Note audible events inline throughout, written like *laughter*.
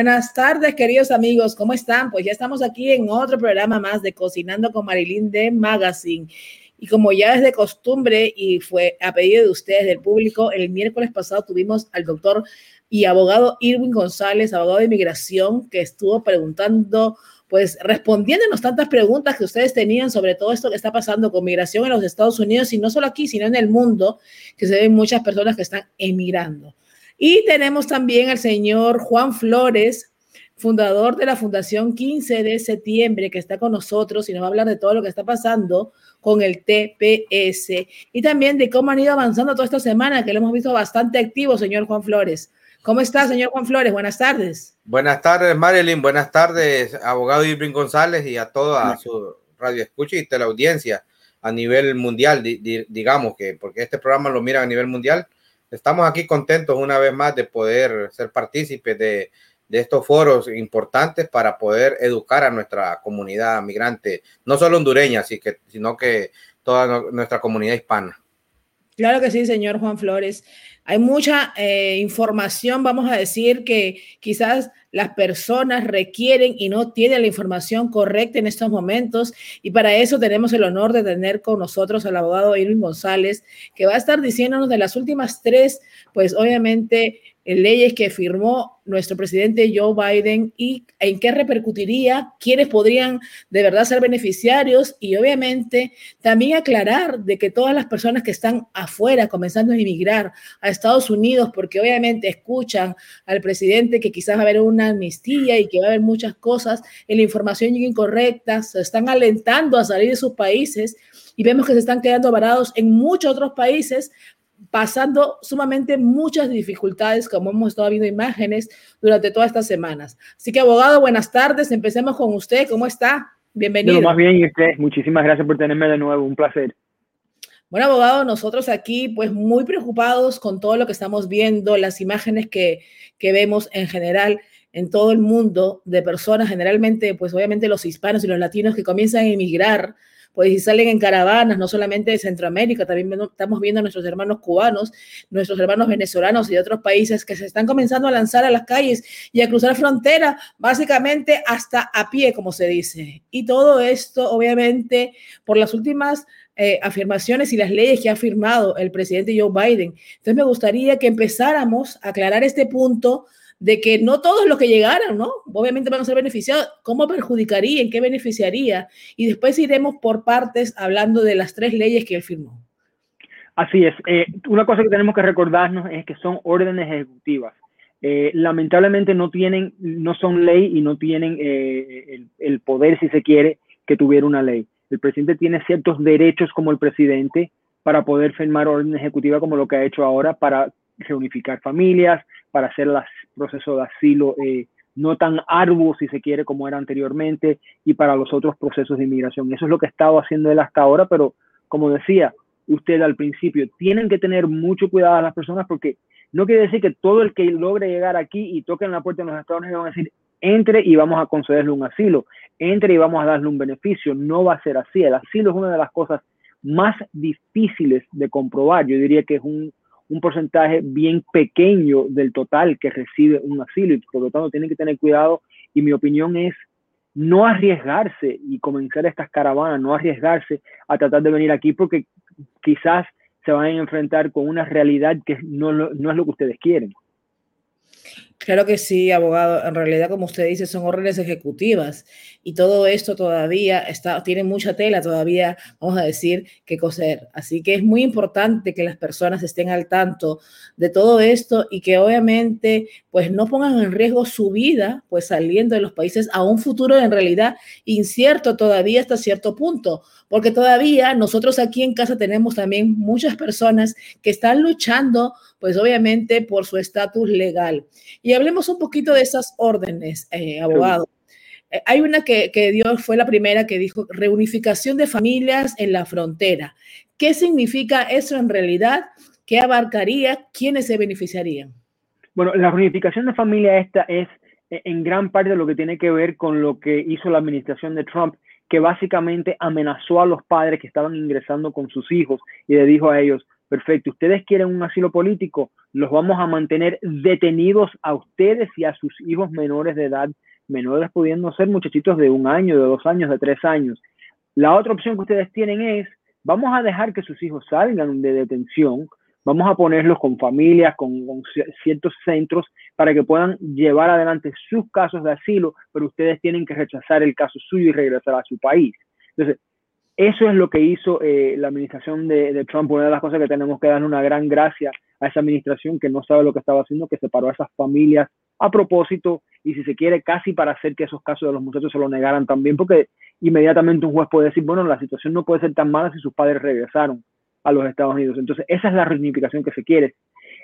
Buenas tardes, queridos amigos, ¿cómo están? Pues ya estamos aquí en otro programa más de Cocinando con Marilyn de Magazine. Y como ya es de costumbre y fue a pedido de ustedes, del público, el miércoles pasado tuvimos al doctor y abogado Irwin González, abogado de inmigración, que estuvo preguntando, pues respondiéndonos tantas preguntas que ustedes tenían sobre todo esto que está pasando con migración en los Estados Unidos y no solo aquí, sino en el mundo, que se ven muchas personas que están emigrando. Y tenemos también al señor Juan Flores, fundador de la Fundación 15 de septiembre, que está con nosotros y nos va a hablar de todo lo que está pasando con el TPS y también de cómo han ido avanzando toda esta semana, que lo hemos visto bastante activo, señor Juan Flores. ¿Cómo está, señor Juan Flores? Buenas tardes. Buenas tardes, Marilyn. Buenas tardes, abogado Irving González y a toda su radio escucha y teleaudiencia a nivel mundial, digamos que, porque este programa lo mira a nivel mundial estamos aquí contentos una vez más de poder ser partícipes de, estos foros importantes para poder educar a nuestra comunidad migrante, no solo hondureña, sino que toda nuestra comunidad hispana. Claro que sí, señor Juan Flores. Hay mucha eh, información, vamos a decir, que quizás las personas requieren y no tienen la información correcta en estos momentos. Y para eso tenemos el honor de tener con nosotros al abogado Irwin González, que va a estar diciéndonos de las últimas tres, pues obviamente leyes que firmó nuestro presidente Joe Biden y en qué repercutiría, quiénes podrían de verdad ser beneficiarios y obviamente también aclarar de que todas las personas que están afuera comenzando a emigrar a Estados Unidos porque obviamente escuchan al presidente que quizás va a haber una amnistía y que va a haber muchas cosas en la información incorrecta, se están alentando a salir de sus países y vemos que se están quedando varados en muchos otros países pasando sumamente muchas dificultades, como hemos estado viendo imágenes durante todas estas semanas. Así que, abogado, buenas tardes. Empecemos con usted. ¿Cómo está? Bienvenido. más bien, usted. Muchísimas gracias por tenerme de nuevo. Un placer. Bueno, abogado, nosotros aquí, pues muy preocupados con todo lo que estamos viendo, las imágenes que, que vemos en general en todo el mundo de personas, generalmente, pues obviamente los hispanos y los latinos que comienzan a emigrar pues y salen en caravanas, no solamente de Centroamérica, también estamos viendo a nuestros hermanos cubanos, nuestros hermanos venezolanos y de otros países que se están comenzando a lanzar a las calles y a cruzar frontera, básicamente hasta a pie, como se dice. Y todo esto, obviamente, por las últimas eh, afirmaciones y las leyes que ha firmado el presidente Joe Biden. Entonces me gustaría que empezáramos a aclarar este punto de que no todos los que llegaran, ¿no? Obviamente van a ser beneficiados. ¿Cómo perjudicaría? ¿En qué beneficiaría? Y después iremos por partes hablando de las tres leyes que él firmó. Así es. Eh, una cosa que tenemos que recordarnos es que son órdenes ejecutivas. Eh, lamentablemente no tienen, no son ley y no tienen eh, el, el poder, si se quiere, que tuviera una ley. El presidente tiene ciertos derechos como el presidente para poder firmar órdenes ejecutivas como lo que ha hecho ahora para reunificar familias, para hacer el proceso de asilo eh, no tan arduo, si se quiere, como era anteriormente, y para los otros procesos de inmigración. Eso es lo que ha estado haciendo él hasta ahora, pero como decía usted al principio, tienen que tener mucho cuidado a las personas porque no quiere decir que todo el que logre llegar aquí y toque la puerta de los Estados Unidos van a decir, entre y vamos a concederle un asilo, entre y vamos a darle un beneficio. No va a ser así. El asilo es una de las cosas más difíciles de comprobar. Yo diría que es un, un porcentaje bien pequeño del total que recibe un asilo y por lo tanto tienen que tener cuidado y mi opinión es no arriesgarse y comenzar estas caravanas, no arriesgarse a tratar de venir aquí porque quizás se van a enfrentar con una realidad que no, no es lo que ustedes quieren. Claro que sí, abogado. En realidad, como usted dice, son órdenes ejecutivas y todo esto todavía está, tiene mucha tela todavía, vamos a decir, que coser. Así que es muy importante que las personas estén al tanto de todo esto y que obviamente pues no pongan en riesgo su vida pues saliendo de los países a un futuro en realidad incierto todavía hasta cierto punto, porque todavía nosotros aquí en casa tenemos también muchas personas que están luchando pues obviamente por su estatus legal. Y hablemos un poquito de esas órdenes, eh, abogado. Eh, hay una que, que dio, fue la primera que dijo reunificación de familias en la frontera. ¿Qué significa eso en realidad? ¿Qué abarcaría? ¿Quiénes se beneficiarían? Bueno, la reunificación de familia esta es eh, en gran parte lo que tiene que ver con lo que hizo la administración de Trump, que básicamente amenazó a los padres que estaban ingresando con sus hijos y le dijo a ellos, perfecto, ustedes quieren un asilo político, los vamos a mantener detenidos a ustedes y a sus hijos menores de edad, menores pudiendo ser muchachitos de un año, de dos años, de tres años. La otra opción que ustedes tienen es, vamos a dejar que sus hijos salgan de detención, vamos a ponerlos con familias, con, ciertos centros para que puedan llevar adelante sus casos de asilo, pero ustedes tienen que rechazar el caso suyo y regresar a su país. Entonces, eso es lo que hizo eh, la administración de, Trump. Una de las cosas que tenemos que dar una gran gracia a esa administración que no sabe lo que estaba haciendo, que separó a esas familias a propósito y si se quiere casi para hacer que esos casos de los muchachos se lo negaran también, porque inmediatamente un juez puede decir, bueno, la situación no puede ser tan mala si sus padres regresaron a los Estados Unidos. Entonces, esa es la reunificación que se quiere,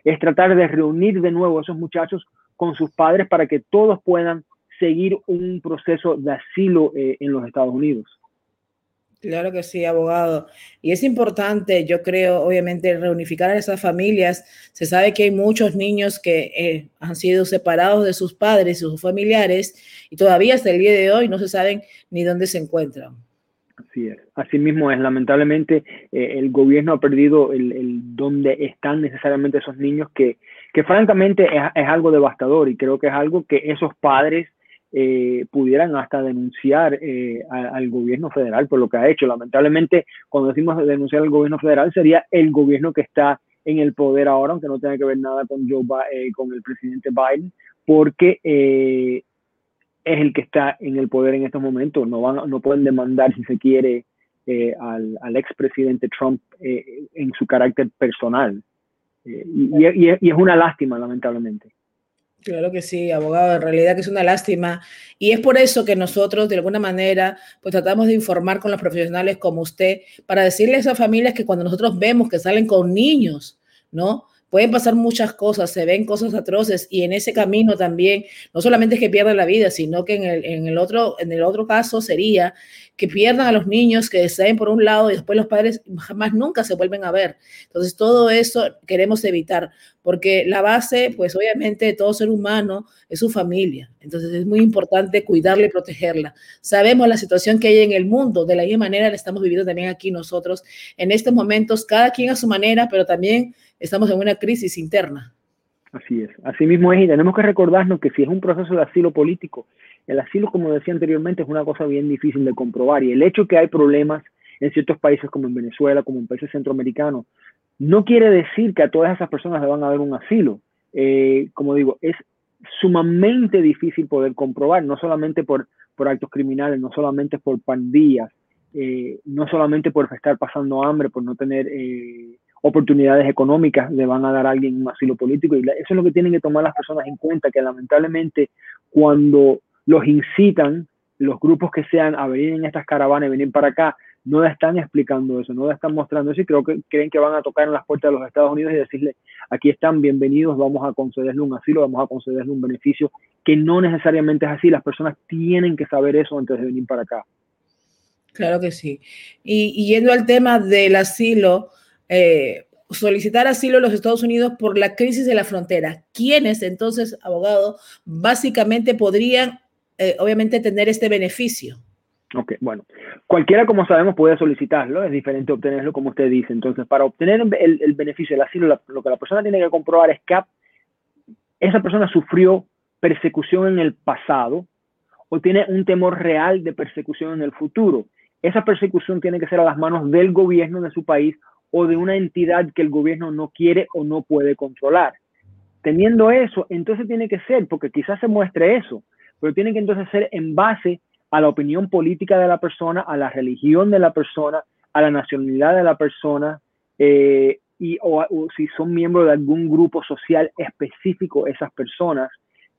es tratar de reunir de nuevo a esos muchachos con sus padres para que todos puedan seguir un proceso de asilo eh, en los Estados Unidos. Claro que sí, abogado. Y es importante, yo creo, obviamente, reunificar a esas familias. Se sabe que hay muchos niños que eh, han sido separados de sus padres y sus familiares y todavía hasta el día de hoy no se saben ni dónde se encuentran. Así es. Así mismo es. Lamentablemente, eh, el gobierno ha perdido el, dónde están necesariamente esos niños que, que francamente es algo devastador y creo que es algo que esos padres eh, pudieran hasta denunciar eh, al gobierno federal por lo que ha hecho. Lamentablemente, cuando decimos denunciar al gobierno federal, sería el gobierno que está en el poder ahora, aunque no tenga que ver nada con, Joe, eh, con el presidente Biden, porque es el que está en el poder en estos momentos. No, van, no pueden demandar, si se quiere, al, al expresidente Trump en su carácter personal. y, es una lástima, lamentablemente. Claro que sí, abogado, en realidad que es una lástima. Y es por eso que nosotros, de alguna manera, pues tratamos de informar con los profesionales como usted, para decirle a esas familias que cuando nosotros vemos que salen con niños, ¿no? Pueden pasar muchas cosas, se ven cosas atroces y en ese camino también, no solamente es que pierdan la vida, sino que en el, otro, en el otro caso sería que pierdan a los niños, que deseen por un lado y después los padres jamás nunca se vuelven a ver. Entonces, todo eso queremos evitar, porque la base, pues obviamente, de todo ser humano es su familia. Entonces, es muy importante cuidarla y protegerla. Sabemos la situación que hay en el mundo, de la misma manera la estamos viviendo también aquí nosotros en estos momentos, cada quien a su manera, pero también estamos en una crisis interna. Así es, así mismo es, y tenemos que recordarnos que si es un proceso de asilo político, el asilo, como decía anteriormente, es una cosa bien difícil de comprobar, y el hecho que hay problemas en ciertos países como en Venezuela, como en países centroamericanos, no quiere decir que a todas esas personas le van a dar un asilo. Eh, como digo, es sumamente difícil poder comprobar, no solamente por, por actos criminales, no solamente por pandillas, eh, no solamente por estar pasando hambre, por no tener eh, oportunidades económicas le van a dar a alguien un asilo político. Y eso es lo que tienen que tomar las personas en cuenta, que lamentablemente cuando los incitan, los grupos que sean a venir en estas caravanas venir para acá, no están explicando eso, no están mostrando eso y creo que creen que van a tocar en las puertas de los Estados Unidos y decirle, aquí están, bienvenidos, vamos a concederle un asilo, vamos a concederle un beneficio, que no necesariamente es así, las personas tienen que saber eso antes de venir para acá. Claro que sí. Y yendo al tema del asilo, eh, solicitar asilo en los Estados Unidos por la crisis de la frontera. ¿Quiénes entonces, abogado, básicamente podrían, eh, obviamente, tener este beneficio? Ok, bueno, cualquiera, como sabemos, puede solicitarlo, es diferente obtenerlo, como usted dice. Entonces, para obtener el, beneficio del asilo, lo que la persona tiene que comprobar es que esa persona sufrió persecución en el pasado o tiene un temor real de persecución en el futuro. Esa persecución tiene que ser a las manos del gobierno de su país o de una entidad que el gobierno no quiere o no puede controlar. Teniendo eso, entonces tiene que ser, porque quizás se muestre eso, pero tiene que entonces ser en base a la opinión política de la persona, a la religión de la persona, a la nacionalidad de la persona, eh, y o, si son miembros de algún grupo social específico esas personas,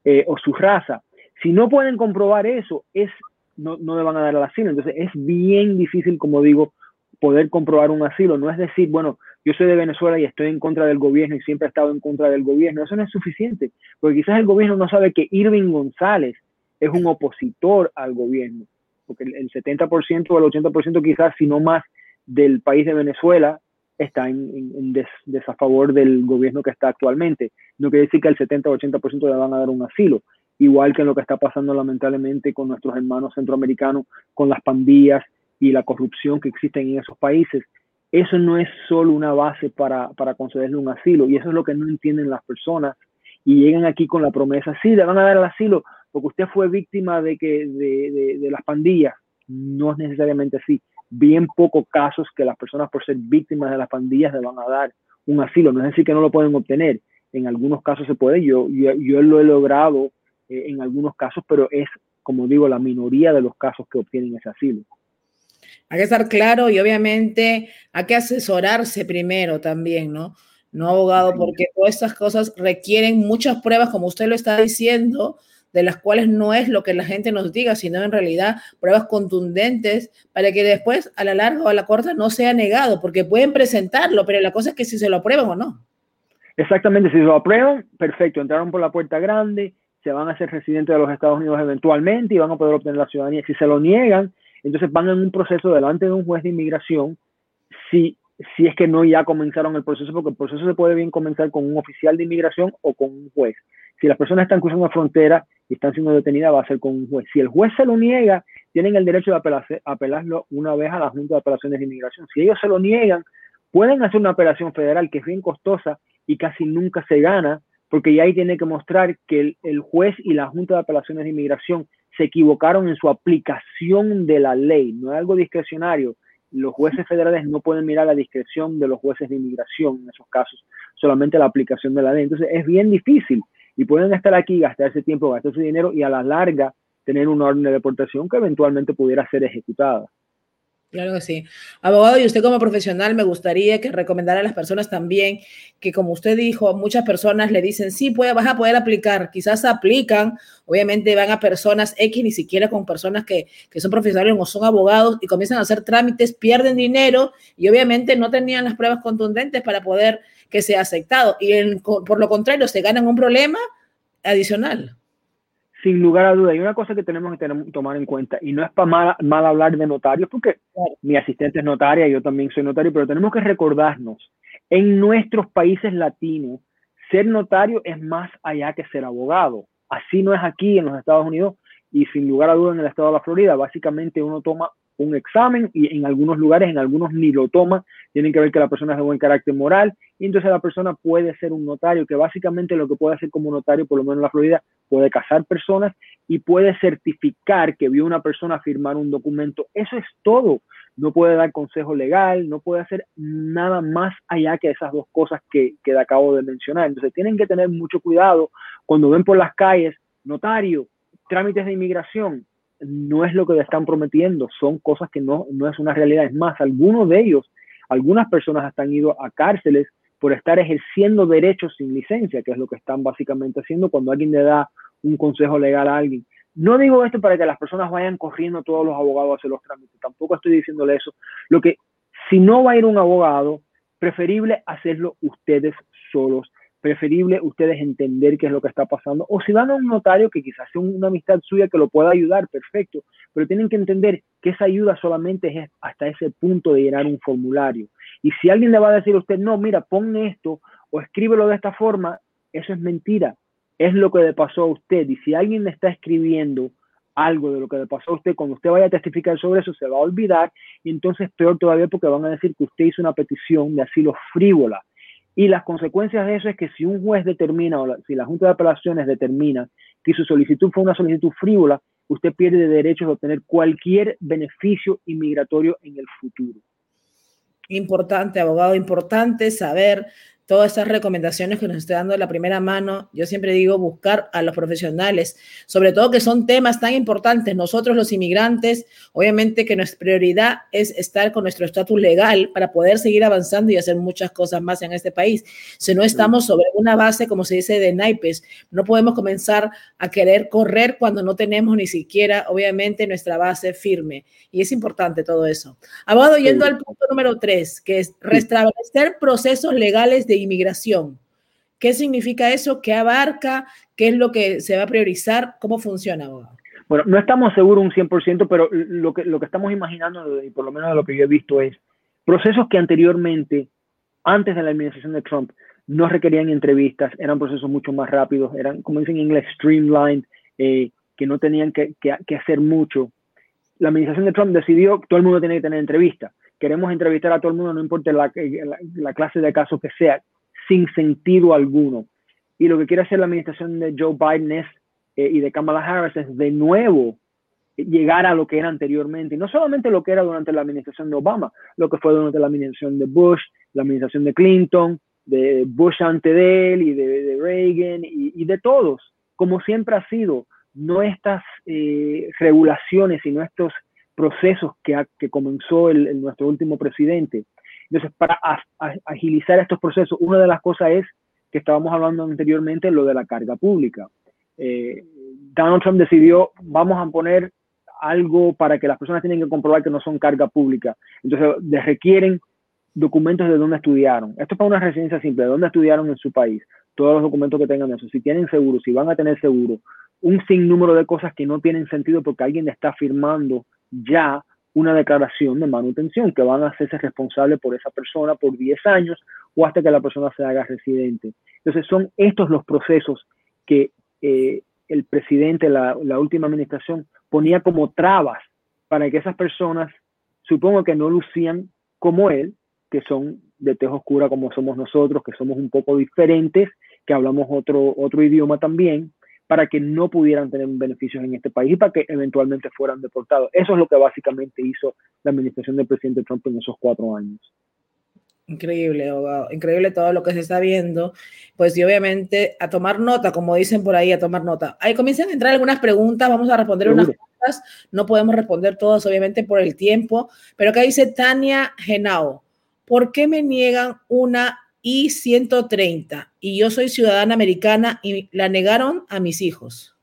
eh, o su raza. Si no pueden comprobar eso, es, no, no le van a dar el asilo. Entonces es bien difícil, como digo, poder comprobar un asilo. No es decir, bueno, yo soy de Venezuela y estoy en contra del gobierno y siempre he estado en contra del gobierno. Eso no es suficiente, porque quizás el gobierno no sabe que Irving González es un opositor al gobierno, porque el 70% o el 80% quizás, si no más, del país de Venezuela está en, desafavor del gobierno que está actualmente. No quiere decir que el 70 o 80% le van a dar un asilo, igual que lo que está pasando lamentablemente con nuestros hermanos centroamericanos, con las pandillas, y la corrupción que existe en esos países. eso no es solo una base para, para concederle un asilo. Y eso es lo que no entienden las personas. Y llegan aquí con la promesa, sí, le van a dar el asilo porque usted fue víctima de, que, de, de, las pandillas. No es necesariamente así. Bien pocos casos que las personas por ser víctimas de las pandillas le van a dar un asilo. No es decir que no lo pueden obtener. En algunos casos se puede. Yo, yo, yo lo he logrado eh, en algunos casos, pero es, como digo, la minoría de los casos que obtienen ese asilo. Hay que estar claro y obviamente hay que asesorarse primero también, ¿no? No abogado, porque todas estas cosas requieren muchas pruebas, como usted lo está diciendo, de las cuales no es lo que la gente nos diga, sino en realidad pruebas contundentes para que después a la larga o a la corta no sea negado, porque pueden presentarlo, pero la cosa es que si se lo aprueban o no. Exactamente, si se lo aprueban, perfecto, entraron por la puerta grande, se van a ser residentes de los Estados Unidos eventualmente y van a poder obtener la ciudadanía. Si se lo niegan, entonces van en un proceso delante de un juez de inmigración si, si es que no ya comenzaron el proceso, porque el proceso se puede bien comenzar con un oficial de inmigración o con un juez. Si las personas están cruzando la frontera y están siendo detenidas, va a ser con un juez. Si el juez se lo niega, tienen el derecho de apelarse, apelarlo una vez a la Junta de Apelaciones de Inmigración. Si ellos se lo niegan, pueden hacer una apelación federal que es bien costosa y casi nunca se gana, porque ya ahí tiene que mostrar que el, el juez y la Junta de Apelaciones de Inmigración se equivocaron en su aplicación de la ley, no es algo discrecionario. Los jueces federales no pueden mirar la discreción de los jueces de inmigración en esos casos, solamente la aplicación de la ley. Entonces es bien difícil y pueden estar aquí, gastar ese tiempo, gastar su dinero y a la larga tener una orden de deportación que eventualmente pudiera ser ejecutada. Claro que sí. Abogado, y usted como profesional, me gustaría que recomendara a las personas también que, como usted dijo, muchas personas le dicen, sí, puede, vas a poder aplicar. Quizás aplican, obviamente van a personas X, ni siquiera con personas que, que son profesionales o son abogados y comienzan a hacer trámites, pierden dinero y obviamente no tenían las pruebas contundentes para poder que sea aceptado. Y por lo contrario, se ganan un problema adicional sin lugar a duda, hay una cosa que tenemos que tomar en cuenta, y no es para mal, hablar de notarios, porque mi asistente es notaria, yo también soy notario, pero tenemos que recordarnos, en nuestros países latinos, ser notario es más allá que ser abogado. Así no es aquí en los Estados Unidos y sin lugar a duda en el estado de la Florida. Básicamente uno toma un examen y en algunos lugares, en algunos ni lo toma, tienen que ver que la persona es de buen carácter moral y entonces la persona puede ser un notario, que básicamente lo que puede hacer como notario, por lo menos en la Florida, puede casar personas y puede certificar que vio una persona firmar un documento. Eso es todo. No puede dar consejo legal, no puede hacer nada más allá que esas dos cosas que, que acabo de mencionar. Entonces tienen que tener mucho cuidado cuando ven por las calles, notario, trámites de inmigración, no es lo que le están prometiendo, son cosas que no, no es una realidad. Es más, algunos de ellos, algunas personas han ido a cárceles por estar ejerciendo derechos sin licencia, que es lo que están básicamente haciendo cuando alguien le da un consejo legal a alguien. No digo esto para que las personas vayan corriendo todos los abogados a hacer los trámites, tampoco estoy diciéndole eso. Lo que, si no va a ir un abogado, preferible hacerlo ustedes solos preferible ustedes entender qué es lo que está pasando. O si van a un notario que quizás sea una amistad suya que lo pueda ayudar, perfecto. Pero tienen que entender que esa ayuda solamente es hasta ese punto de llenar un formulario. Y si alguien le va a decir a usted, no, mira, pon esto o escríbelo de esta forma, eso es mentira. Es lo que le pasó a usted. Y si alguien le está escribiendo algo de lo que le pasó a usted, cuando usted vaya a testificar sobre eso, se va a olvidar. Y entonces peor todavía porque van a decir que usted hizo una petición de asilo frívola y las consecuencias de eso es que si un juez determina o si la Junta de Apelaciones determina que su solicitud fue una solicitud frívola, usted pierde derechos de obtener cualquier beneficio inmigratorio en el futuro. Importante, abogado, importante saber todas esas recomendaciones que nos está dando de la primera mano. Yo siempre digo buscar a los profesionales, sobre todo que son temas tan importantes. Nosotros los inmigrantes, obviamente que nuestra prioridad es estar con nuestro estatus legal para poder seguir avanzando y hacer muchas cosas más en este país. Si no estamos sobre una base, como se dice, de naipes, no podemos comenzar a querer correr cuando no tenemos ni siquiera, obviamente, nuestra base firme. Y es importante todo eso. Abogado, yendo al punto número tres, que es restablecer procesos legales de inmigración. ¿Qué significa eso? ¿Qué abarca? ¿Qué es lo que se va a priorizar? ¿Cómo funciona, abogado? Bueno, no estamos seguros un 100%, pero lo que, lo que estamos imaginando, y por lo menos de lo que yo he visto, es procesos que anteriormente, antes de la administración de Trump, no requerían entrevistas, eran procesos mucho más rápidos, eran, como dicen en inglés, streamlined, eh, que no tenían que, que, que, hacer mucho. La administración de Trump decidió que todo el mundo tenía que tener entrevistas queremos entrevistar a todo el mundo, no importa la, la, clase de caso que sea, sin sentido alguno. Y lo que quiere hacer la administración de Joe Biden es, eh, y de Kamala Harris es de nuevo llegar a lo que era anteriormente, y no solamente lo que era durante la administración de Obama, lo que fue durante la administración de Bush, la administración de Clinton, de Bush ante de él y de, Reagan y, de todos, como siempre ha sido, no estas eh, regulaciones, sino estos procesos que, que comenzó el, nuestro último presidente. Entonces, para agilizar estos procesos, una de las cosas es que estábamos hablando anteriormente, lo de la carga pública. Eh, Donald Trump decidió, vamos a poner algo para que las personas tienen que comprobar que no son carga pública. Entonces, les requieren documentos de dónde estudiaron. Esto es para una residencia simple, de dónde estudiaron en su país. Todos los documentos que tengan eso. Si tienen seguro, si van a tener seguro. Un sinnúmero de cosas que no tienen sentido porque alguien está firmando ya una declaración de manutención que van a hacerse responsable por esa persona por 10 años o hasta que la persona se haga residente. Entonces son estos los procesos que eh, el presidente, la, la última administración, ponía como trabas para que esas personas, supongo que no lucían como él, que son de tez oscura como somos nosotros, que somos un poco diferentes, que hablamos otro, otro idioma también, para que no pudieran tener beneficios en este país y para que eventualmente fueran deportados. Eso es lo que básicamente hizo la administración del presidente Trump en esos cuatro años. Increíble, abogado. Increíble todo lo que se está viendo. Pues y obviamente a tomar nota, como dicen por ahí, a tomar nota. Ahí comienzan a entrar algunas preguntas, vamos a responder unas preguntas. No podemos responder todas, obviamente, por el tiempo. Pero acá dice Tania Genao, ¿por qué me niegan una I-130 y yo soy ciudadana americana y la negaron a mis hijos?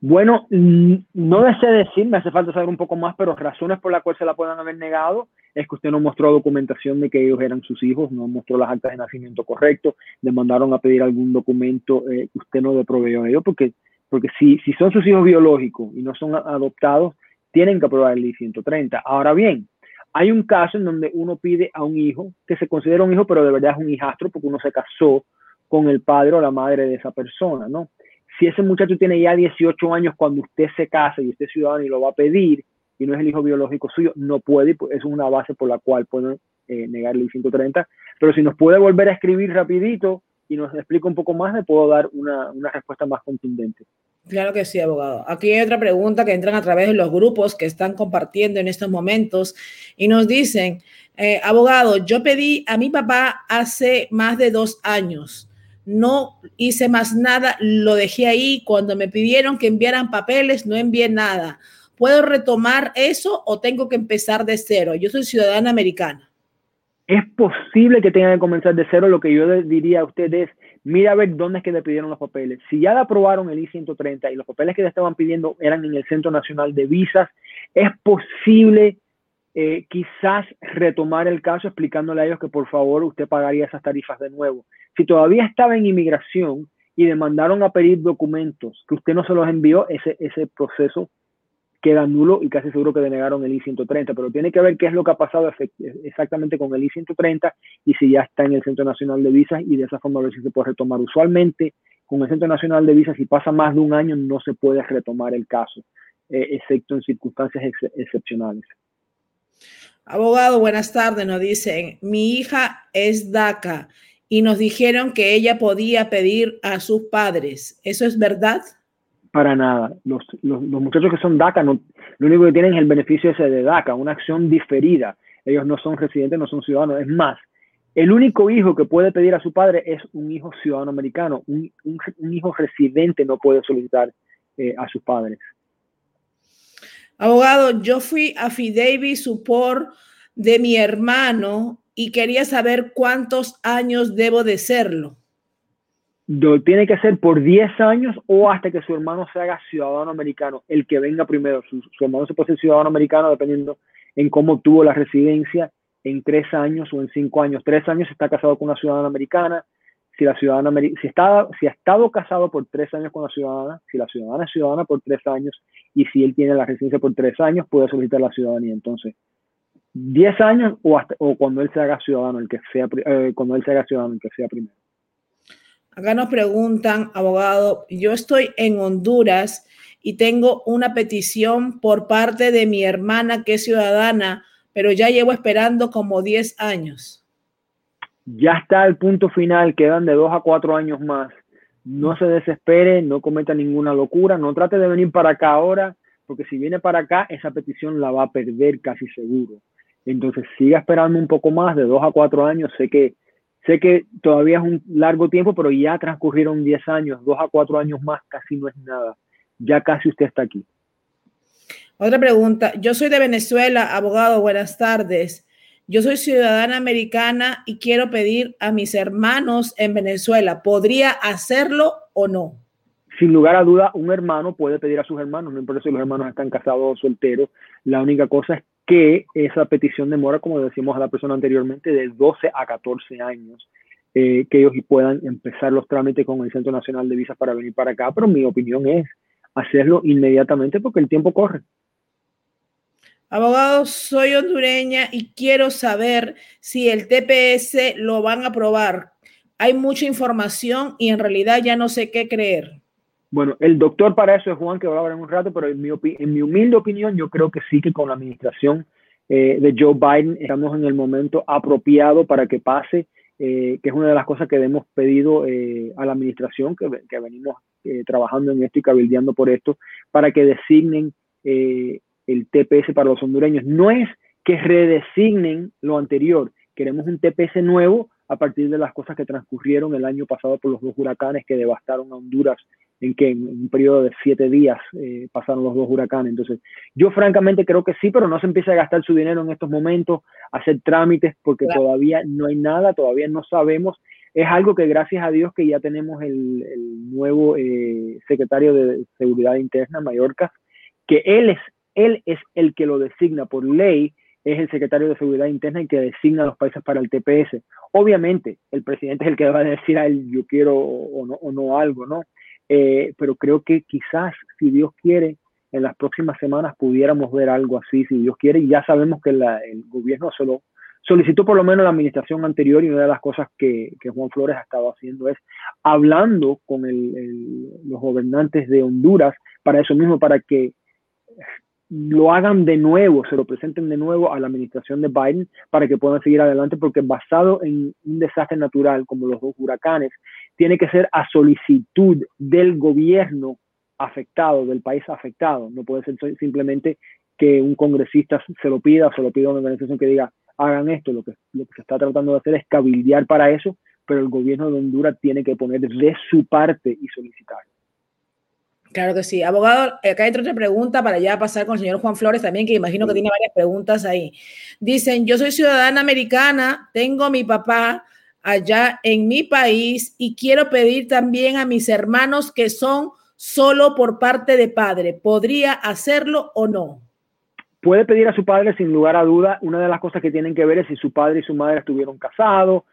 Bueno, no deseo decir, me hace falta saber un poco más, pero razones por las cuales se la puedan haber negado es que usted no mostró documentación de que ellos eran sus hijos, no mostró las actas de nacimiento correcto, le mandaron a pedir algún documento eh, que usted no le proveyó a ellos, porque, porque si, si son sus hijos biológicos y no son adoptados, tienen que aprobar el I-130. Ahora bien, hay un caso en donde uno pide a un hijo que se considera un hijo, pero de verdad es un hijastro porque uno se casó con el padre o la madre de esa persona, ¿no? Si ese muchacho tiene ya 18 años cuando usted se casa y usted es ciudadano y lo va a pedir y no es el hijo biológico suyo, no puede, pues, es una base por la cual pueden eh, negar el I-130. Pero si nos puede volver a escribir rapidito y nos explica un poco más, le puedo dar una respuesta más contundente. Claro que sí, abogado. Aquí hay otra pregunta que entran a través de los grupos que están compartiendo en estos momentos y nos dicen, eh, abogado, yo pedí a mi papá hace más de dos años. No hice más nada, lo dejé ahí. Cuando me pidieron que enviaran papeles, no envié nada. ¿Puedo retomar eso o tengo que empezar de cero? Yo soy ciudadana americana. Es posible que tenga que comenzar de cero. Lo que yo diría a ustedes es, mira a ver dónde es que le pidieron los papeles. Si ya le aprobaron el I-130 y los papeles que le estaban pidiendo eran en el Centro Nacional de Visas, es posible eh, quizás retomar el caso explicándole a ellos que por favor usted pagaría esas tarifas de nuevo. Si todavía estaba en inmigración y demandaron a pedir documentos que usted no se los envió, ese, ese proceso queda nulo y casi seguro que denegaron el I-130, pero tiene que ver qué es lo que ha pasado exactamente con el I-130 y si ya está en el Centro Nacional de Visas y de esa forma a ver si se puede retomar. Usualmente con el Centro Nacional de Visas, si pasa más de un año, no se puede retomar el caso, eh, excepto en circunstancias excepcionales. Abogado, buenas tardes. Nos dicen, mi hija es DACA y nos dijeron que ella podía pedir a sus padres. ¿Eso es verdad? Para nada. Los, los, muchachos que son DACA, no, lo único que tienen es el beneficio ese de DACA, una acción diferida. Ellos no son residentes, no son ciudadanos. Es más, el único hijo que puede pedir a su padre es un hijo ciudadano americano. Un, un, hijo residente no puede solicitar eh, a sus padres. Abogado, yo fui a Fidevi Support de mi hermano y quería saber cuántos años debo de serlo tiene que ser por 10 años o hasta que su hermano se haga ciudadano americano, el que venga primero. Su, hermano se puede ser ciudadano americano dependiendo en cómo obtuvo la residencia en tres años o en cinco años. Tres años está casado con una ciudadana americana. Si la ciudadana si está, si ha estado casado por tres años con la ciudadana, si la ciudadana es ciudadana por tres años y si él tiene la residencia por tres años, puede solicitar la ciudadanía. Entonces, 10 años o, hasta, o cuando él se haga ciudadano, el que sea, eh, cuando él se haga ciudadano, el que sea primero. Acá nos preguntan, abogado, yo estoy en Honduras y tengo una petición por parte de mi hermana que es ciudadana pero ya llevo esperando como 10 años. Ya está el punto final, quedan de dos a cuatro años más. No se desespere, no cometa ninguna locura, no trate de venir para acá ahora, porque si viene para acá, esa petición la va a perder casi seguro. Entonces siga esperando un poco más, de dos a cuatro años. Sé que, sé que todavía es un largo tiempo, pero ya transcurrieron diez años, dos a cuatro años más, casi no es nada. Ya casi usted está aquí. Otra pregunta. Yo soy de Venezuela, abogado, buenas tardes. Yo soy ciudadana americana y quiero pedir a mis hermanos en Venezuela. ¿Podría hacerlo o no? Sin lugar a duda, un hermano puede pedir a sus hermanos, no importa si los hermanos están casados o solteros. La única cosa es que esa petición demora, como decimos a la persona anteriormente, de 12 a 14 años, eh, que ellos puedan empezar los trámites con el Centro Nacional de Visas para venir para acá. Pero mi opinión es hacerlo inmediatamente porque el tiempo corre. Abogado, soy hondureña y quiero saber si el TPS lo van a aprobar. Hay mucha información y en realidad ya no sé qué creer. Bueno, el doctor para eso es Juan, que va a hablar en un rato, pero en mi, en mi humilde opinión, yo creo que sí que con la administración eh, de Joe Biden estamos en el momento apropiado para que pase, eh, que es una de las cosas que hemos pedido eh, a la administración, que, que venimos trabajando en esto y cabildeando por esto, para que designen el TPS para los hondureños. No es que redesignen lo anterior, queremos un TPS nuevo a partir de las cosas que transcurrieron el año pasado por los dos huracanes que devastaron a Honduras en que en un periodo de siete días eh, pasaron los dos huracanes. Entonces, yo francamente creo que sí, pero no se empieza a gastar su dinero en estos momentos, hacer trámites, porque todavía no hay nada, todavía no sabemos. Es algo que gracias a Dios que ya tenemos el, nuevo eh, secretario de Seguridad Interna, Mallorca, que él es él es el que lo designa por ley, es el secretario de Seguridad Interna y que designa a los países para el TPS. Obviamente, el presidente es el que va a decir a él yo quiero o no, o no algo, ¿no? Eh, pero creo que quizás, si Dios quiere, en las próximas semanas pudiéramos ver algo así, si Dios quiere, y ya sabemos que el gobierno se lo solicitó por lo menos la administración anterior y una de las cosas que, Juan Flores ha estado haciendo es hablando con los gobernantes de Honduras para eso mismo, para que lo hagan de nuevo, se lo presenten de nuevo a la administración de Biden para que puedan seguir adelante, porque basado en un desastre natural como los dos huracanes, tiene que ser a solicitud del gobierno afectado, del país afectado. No puede ser simplemente que un congresista se lo pida o se lo pida a una organización que diga, hagan esto. Lo que, lo que se está tratando de hacer es cabildear para eso, pero el gobierno de Honduras tiene que poner de su parte y solicitar. Claro que sí. Abogado, acá hay otra pregunta para ya pasar con el señor Juan Flores también, que imagino que tiene varias preguntas ahí. Dicen, yo soy ciudadana americana, tengo a mi papá allá en mi país y quiero pedir también a mis hermanos que son solo por parte de padre. ¿Podría hacerlo o no? Puede pedir a su padre sin lugar a duda. Una de las cosas que tienen que ver es si su padre y su madre estuvieron casados,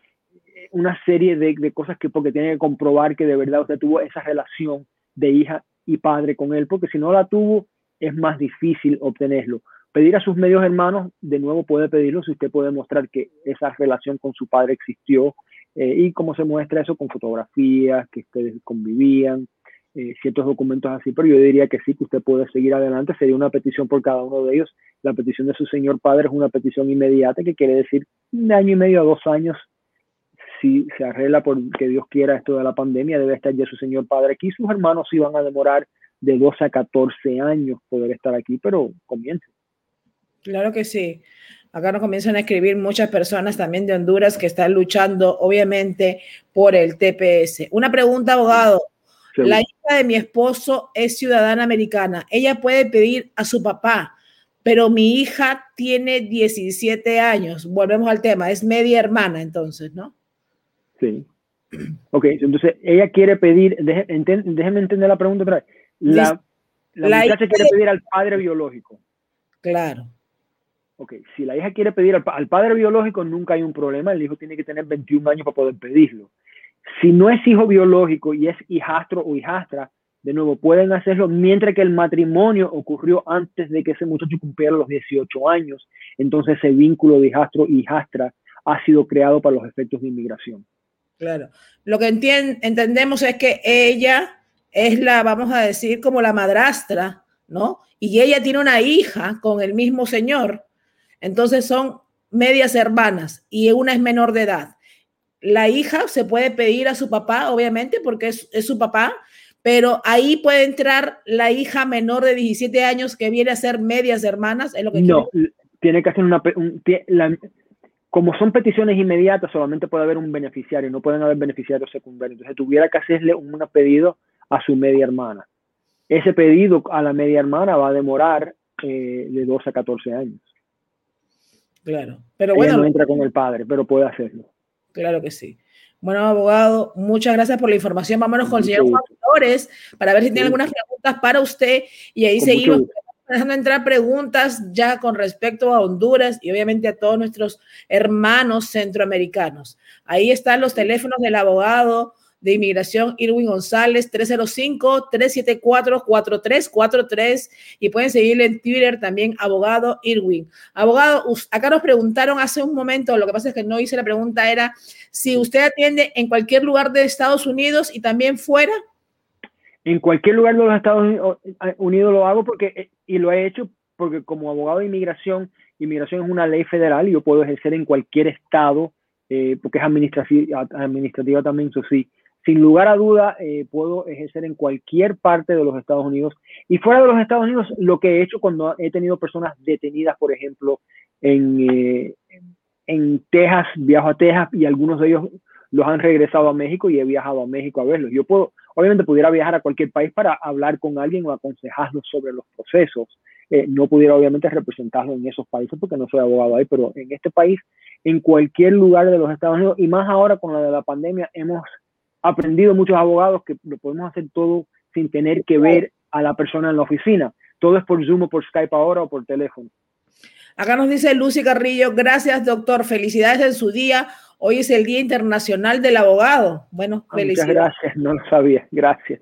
una serie de, de cosas que porque tienen que comprobar que de verdad usted tuvo esa relación de hija y padre con él, porque si no la tuvo, es más difícil obtenerlo. Pedir a sus medios hermanos, de nuevo puede pedirlo si usted puede mostrar que esa relación con su padre existió eh, y cómo se muestra eso con fotografías, que ustedes convivían, eh, ciertos documentos así, pero yo diría que sí, que usted puede seguir adelante, sería una petición por cada uno de ellos. La petición de su señor padre es una petición inmediata, que quiere decir un año y medio a dos años si se arregla porque Dios quiera esto de la pandemia, debe estar ya su Señor Padre aquí. Sus hermanos iban a demorar de 12 a 14 años poder estar aquí, pero comience. Claro que sí. Acá nos comienzan a escribir muchas personas también de Honduras que están luchando, obviamente, por el TPS. Una pregunta, abogado. La hija de mi esposo es ciudadana americana. Ella puede pedir a su papá, pero mi hija tiene 17 años. Volvemos al tema, es media hermana entonces, ¿no? Sí. Ok, entonces ella quiere pedir, déjeme entender la pregunta otra vez. La, la, muchacha quiere pedir al padre biológico. Claro. Ok, si la hija quiere pedir al, padre biológico, nunca hay un problema. El hijo tiene que tener 21 años para poder pedirlo. Si no es hijo biológico y es hijastro o hijastra, de nuevo, pueden hacerlo mientras que el matrimonio ocurrió antes de que ese muchacho cumpliera los 18 años. Entonces ese vínculo de hijastro y hijastra ha sido creado para los efectos de inmigración. Claro. Lo que entendemos es que ella es la, vamos a decir, como la madrastra, ¿no? Y ella tiene una hija con el mismo señor. Entonces son medias hermanas y una es menor de edad. La hija se puede pedir a su papá, obviamente, porque es, su papá, pero ahí puede entrar la hija menor de 17 años que viene a ser medias hermanas. Es lo que no, tiene que hacer una... como son peticiones inmediatas, solamente puede haber un beneficiario, no pueden haber beneficiarios secundarios. Entonces tuviera que hacerle un pedido a su media hermana. Ese pedido a la media hermana va a demorar eh, de 12 a 14 años. Claro, pero bueno. no entra con el padre, pero puede hacerlo. Claro que sí. Bueno, abogado, muchas gracias por la información. Vámonos con el señor Juan Flores para ver si tiene algunas preguntas para usted y ahí seguimos dejando entrar preguntas ya con respecto a Honduras y obviamente a todos nuestros hermanos centroamericanos. Ahí están los teléfonos del abogado de Inmigración Irwin González, 305-374-4343 y pueden seguirle en Twitter también, abogado Irwin. Abogado, acá nos preguntaron hace un momento, lo que pasa es que no hice la pregunta, era si usted atiende en cualquier lugar de Estados Unidos y también fuera. En cualquier lugar de los Estados Unidos lo hago porque, y lo he hecho porque como abogado de inmigración, inmigración es una ley federal y yo puedo ejercer en cualquier estado, eh, porque es administrativa, administrativa también, eso sí sin lugar a duda, eh, puedo ejercer en cualquier parte de los Estados Unidos. Y fuera de los Estados Unidos, lo que he hecho cuando he tenido personas detenidas, por ejemplo, en, eh, en Texas, viajo a Texas y algunos de ellos los han regresado a México y he viajado a México a verlos. Yo puedo, obviamente pudiera viajar a cualquier país para hablar con alguien o aconsejarlos sobre los procesos. Eh, no pudiera obviamente representarlo en esos países porque no soy abogado ahí, pero en este país, en cualquier lugar de los Estados Unidos y más ahora con la de la pandemia, hemos aprendido muchos abogados que lo podemos hacer todo sin tener que ver a la persona en la oficina. Todo es por Zoom o por Skype ahora o por teléfono. Acá nos dice Lucy Carrillo, gracias doctor, felicidades en su día. Hoy es el Día Internacional del Abogado. Bueno, ah, felicidades. Muchas gracias, no lo sabía, gracias.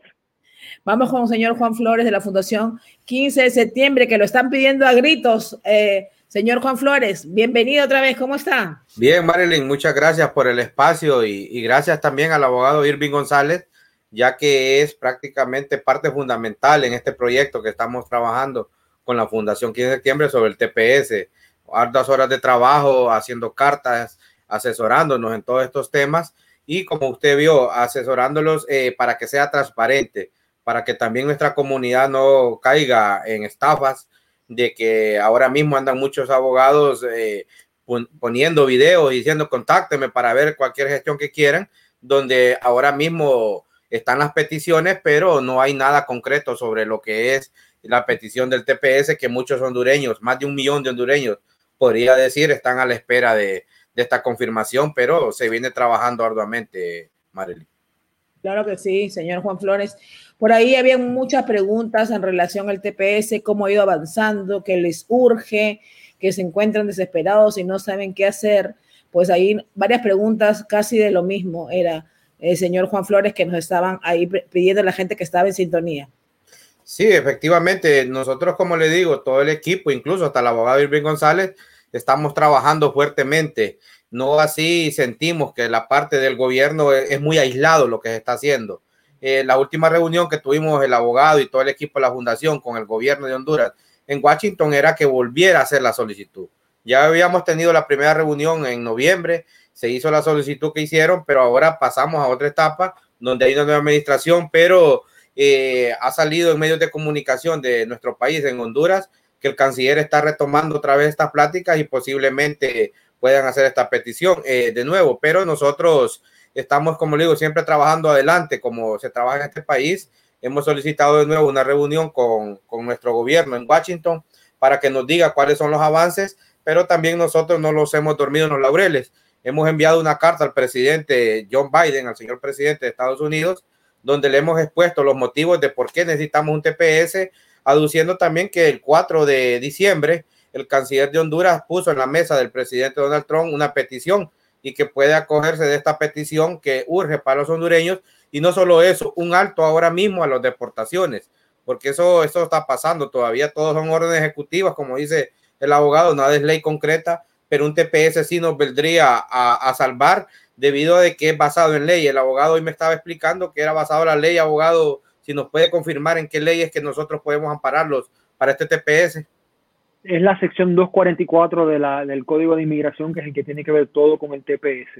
Vamos con el señor Juan Flores de la Fundación 15 de septiembre, que lo están pidiendo a gritos. Eh, Señor Juan Flores, bienvenido otra vez, ¿cómo está? Bien, Marilyn, muchas gracias por el espacio y, gracias también al abogado Irving González, ya que es prácticamente parte fundamental en este proyecto que estamos trabajando con la Fundación 15 de septiembre sobre el TPS. Hartas horas de trabajo, haciendo cartas, asesorándonos en todos estos temas y como usted vio, asesorándolos eh, para que sea transparente, para que también nuestra comunidad no caiga en estafas de que ahora mismo andan muchos abogados eh, poniendo videos y diciendo contácteme para ver cualquier gestión que quieran, donde ahora mismo están las peticiones, pero no hay nada concreto sobre lo que es la petición del TPS, que muchos hondureños, más de un millón de hondureños, podría decir, están a la espera de, esta confirmación, pero se viene trabajando arduamente, Marely. Claro que sí, señor Juan Flores. Por ahí había muchas preguntas en relación al TPS, cómo ha ido avanzando, que les urge, que se encuentran desesperados y no saben qué hacer. Pues ahí varias preguntas casi de lo mismo era el señor Juan Flores que nos estaban ahí pidiendo a la gente que estaba en sintonía. Sí, efectivamente, nosotros como le digo, todo el equipo, incluso hasta el abogado Irving González, estamos trabajando fuertemente no así sentimos que la parte del gobierno es, muy aislado lo que se está haciendo. Eh, la última reunión que tuvimos el abogado y todo el equipo de la fundación con el gobierno de Honduras en Washington era que volviera a hacer la solicitud. Ya habíamos tenido la primera reunión en noviembre, se hizo la solicitud que hicieron, pero ahora pasamos a otra etapa donde hay una nueva administración, pero eh, ha salido en medios de comunicación de nuestro país, en Honduras, que el canciller está retomando otra vez estas pláticas y posiblemente puedan hacer esta petición eh, de nuevo, pero nosotros estamos, como le digo, siempre trabajando adelante, como se trabaja en este país. Hemos solicitado de nuevo una reunión con, con nuestro gobierno en Washington para que nos diga cuáles son los avances, pero también nosotros no los hemos dormido en los laureles. Hemos enviado una carta al presidente John Biden, al señor presidente de Estados Unidos, donde le hemos expuesto los motivos de por qué necesitamos un TPS, aduciendo también que el 4 de diciembre el canciller de Honduras puso en la mesa del presidente Donald Trump una petición y que puede acogerse de esta petición que urge para los hondureños. Y no solo eso, un alto ahora mismo a las deportaciones, porque eso, eso está pasando. Todavía todos son órdenes ejecutivas, como dice el abogado, nada es ley concreta, pero un TPS sí nos vendría a, salvar debido a que es basado en ley. El abogado hoy me estaba explicando que era basado en la ley, abogado, si nos puede confirmar en qué ley es que nosotros podemos ampararlos para este TPS. Es la sección 244 de la, del Código de Inmigración, que es el que tiene que ver todo con el TPS.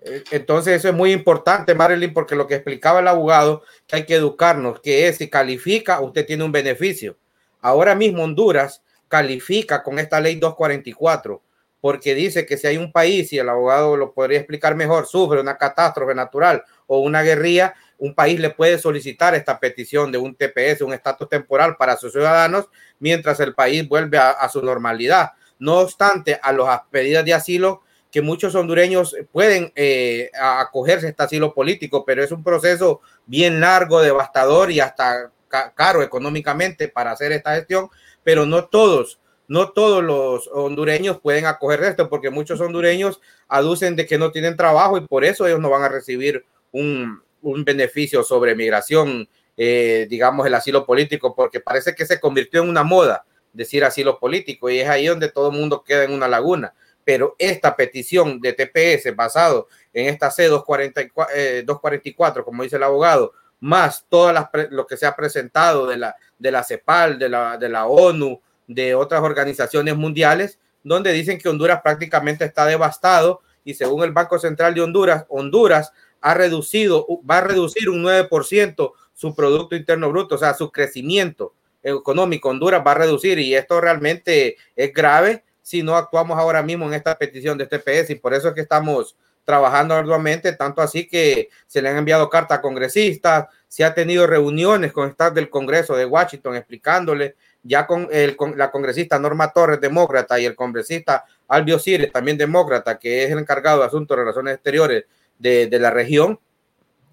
Eh, entonces eso es muy importante, Marilyn, porque lo que explicaba el abogado, que hay que educarnos, que es si califica, usted tiene un beneficio. Ahora mismo Honduras califica con esta ley 244, porque dice que si hay un país, y el abogado lo podría explicar mejor, sufre una catástrofe natural o una guerrilla, un país le puede solicitar esta petición de un TPS, un estatus temporal para sus ciudadanos, mientras el país vuelve a, su normalidad. No obstante, a las pedidas de asilo, que muchos hondureños pueden eh, acogerse a este asilo político, pero es un proceso bien largo, devastador y hasta caro económicamente para hacer esta gestión, pero no todos, no todos los hondureños pueden acoger esto, porque muchos hondureños aducen de que no tienen trabajo y por eso ellos no van a recibir un, un beneficio sobre migración, eh, digamos, el asilo político, porque parece que se convirtió en una moda decir asilo político y es ahí donde todo el mundo queda en una laguna. Pero esta petición de TPS basado en esta C244, eh, 244, como dice el abogado, más las lo que se ha presentado de la, de la CEPAL, de la, de la ONU, de otras organizaciones mundiales, donde dicen que Honduras prácticamente está devastado y según el Banco Central de Honduras, Honduras ha reducido, va a reducir un 9% su Producto Interno Bruto, o sea, su crecimiento económico. Honduras va a reducir y esto realmente es grave si no actuamos ahora mismo en esta petición de TPS y por eso es que estamos trabajando arduamente, tanto así que se le han enviado cartas a congresistas, se ha tenido reuniones con staff del Congreso de Washington explicándole, ya con, el, con la congresista Norma Torres, demócrata, y el congresista Albio Cires, también demócrata, que es el encargado de asuntos de relaciones exteriores de, de la región,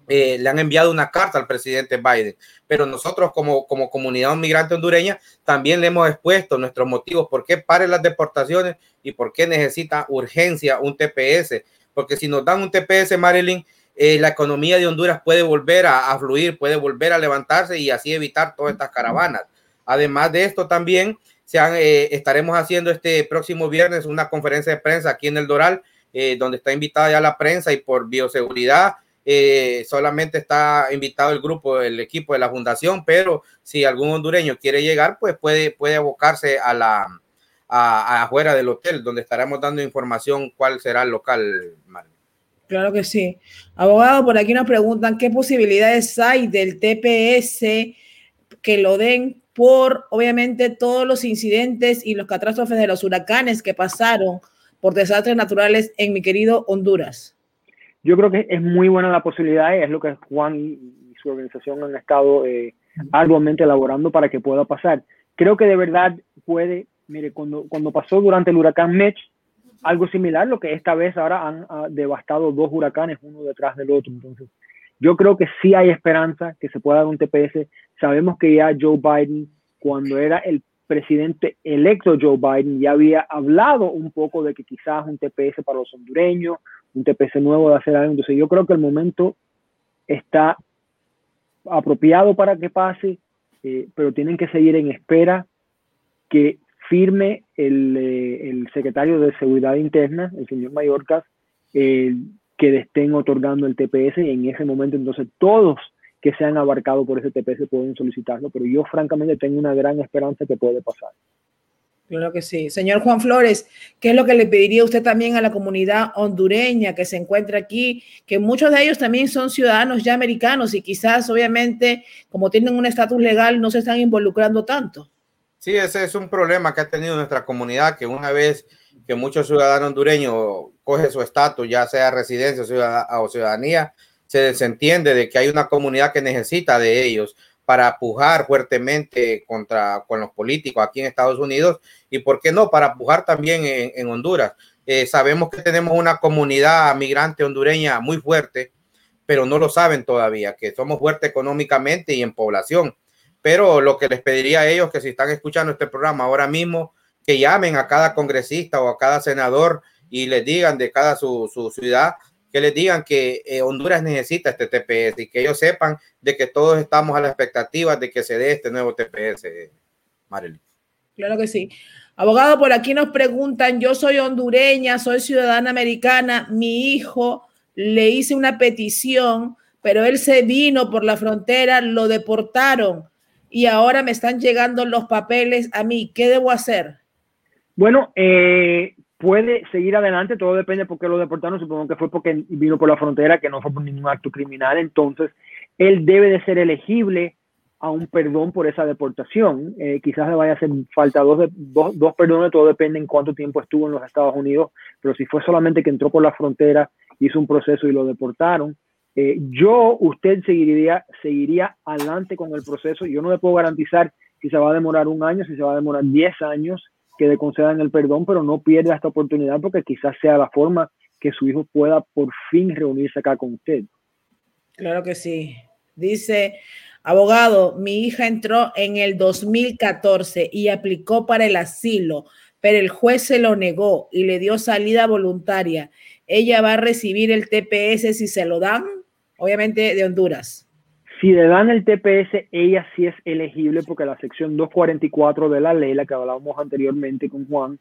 eh, le han enviado una carta al presidente Biden, pero nosotros como, como comunidad migrante hondureña también le hemos expuesto nuestros motivos por qué pare las deportaciones y por qué necesita urgencia un TPS porque si nos dan un TPS, Marilyn, eh, la economía de Honduras puede volver a, fluir, puede volver a levantarse y así evitar todas estas caravanas. Además de esto, también se eh, estaremos haciendo este próximo viernes una conferencia de prensa aquí en el Doral, eh, donde está invitada ya la prensa y por bioseguridad. solamente está invitado el grupo, el equipo de la fundación, pero si algún hondureño quiere llegar, pues puede, puede abocarse a la, afuera del hotel, donde estaremos dando información cuál será el local, Claro que sí. Abogado, por aquí nos preguntan qué posibilidades hay del TPS que lo den por, obviamente, todos los incidentes y los catástrofes de los huracanes que pasaron por desastres naturales en mi querido Honduras. Yo creo que es muy buena la posibilidad, es lo que Juan y su organización han estado eh, arduamente elaborando para que pueda pasar. Creo que de verdad puede Mire, cuando, cuando pasó durante el huracán Mitch, algo similar, lo que esta vez ahora han devastado dos huracanes uno detrás del otro. Entonces, yo creo que sí hay esperanza que se pueda dar un TPS. Sabemos que ya Joe Biden, cuando era el presidente electo Joe Biden, ya había hablado un poco de que quizás un TPS para los hondureños, un TPS nuevo de hacer algo. Entonces, yo creo que el momento está apropiado para que pase, eh, pero tienen que seguir en espera que firme el, eh, secretario de Seguridad Interna, el señor Mayorkas, eh, que estén otorgando el TPS y en ese momento entonces todos que sean abarcados por ese TPS pueden solicitarlo, pero yo francamente tengo una gran esperanza que puede pasar. Claro que sí. Señor Juan Flores, ¿qué es lo que le pediría usted también a la comunidad hondureña que se encuentra aquí? Que muchos de ellos también son ciudadanos ya americanos y quizás obviamente como tienen un estatus legal no se están involucrando tanto. Sí, ese es un problema que ha tenido nuestra comunidad, que una vez que muchos ciudadanos hondureños coge su estatus, ya sea residencia o ciudadanía, se desentiende de que hay una comunidad que necesita de ellos para pujar fuertemente contra con los políticos aquí en Estados Unidos y por qué no para pujar también en, Honduras. Eh, sabemos que tenemos una comunidad migrante hondureña muy fuerte, pero no lo saben todavía, que somos fuertes económicamente y en población pero lo que les pediría a ellos que si están escuchando este programa ahora mismo, que llamen a cada congresista o a cada senador y les digan de cada su, ciudad, que les digan que eh, Honduras necesita este TPS y que ellos sepan de que todos estamos a la expectativa de que se dé este nuevo TPS, Marely. Claro que sí. Abogado, por aquí nos preguntan, yo soy hondureña, soy ciudadana americana, mi hijo le hice una petición, pero él se vino por la frontera, lo deportaron y ahora me están llegando los papeles a mí. ¿Qué debo hacer? Bueno, eh, puede seguir adelante, todo depende por qué lo deportaron, supongo que fue porque vino por la frontera, que no fue por ningún acto criminal, entonces él debe de ser elegible a un perdón por esa deportación. Eh, quizás le vaya a hacer falta dos, dos, dos, perdones, todo depende en cuánto tiempo estuvo en los Estados Unidos, pero si fue solamente que entró por la frontera, hizo un proceso y lo deportaron, eh, yo, usted seguiría, seguiría adelante con el proceso. Yo no le puedo garantizar si se va a demorar un año, si se va a demorar 10 años que le concedan el perdón, pero no pierda esta oportunidad porque quizás sea la forma que su hijo pueda por fin reunirse acá con usted. Claro que sí. Dice, abogado, mi hija entró en el 2014 y aplicó para el asilo, pero el juez se lo negó y le dio salida voluntaria. ¿Ella va a recibir el TPS si se lo dan? obviamente de Honduras. Si le dan el TPS, ella sí es elegible porque la sección 244 de la ley, la que hablábamos anteriormente con Juan,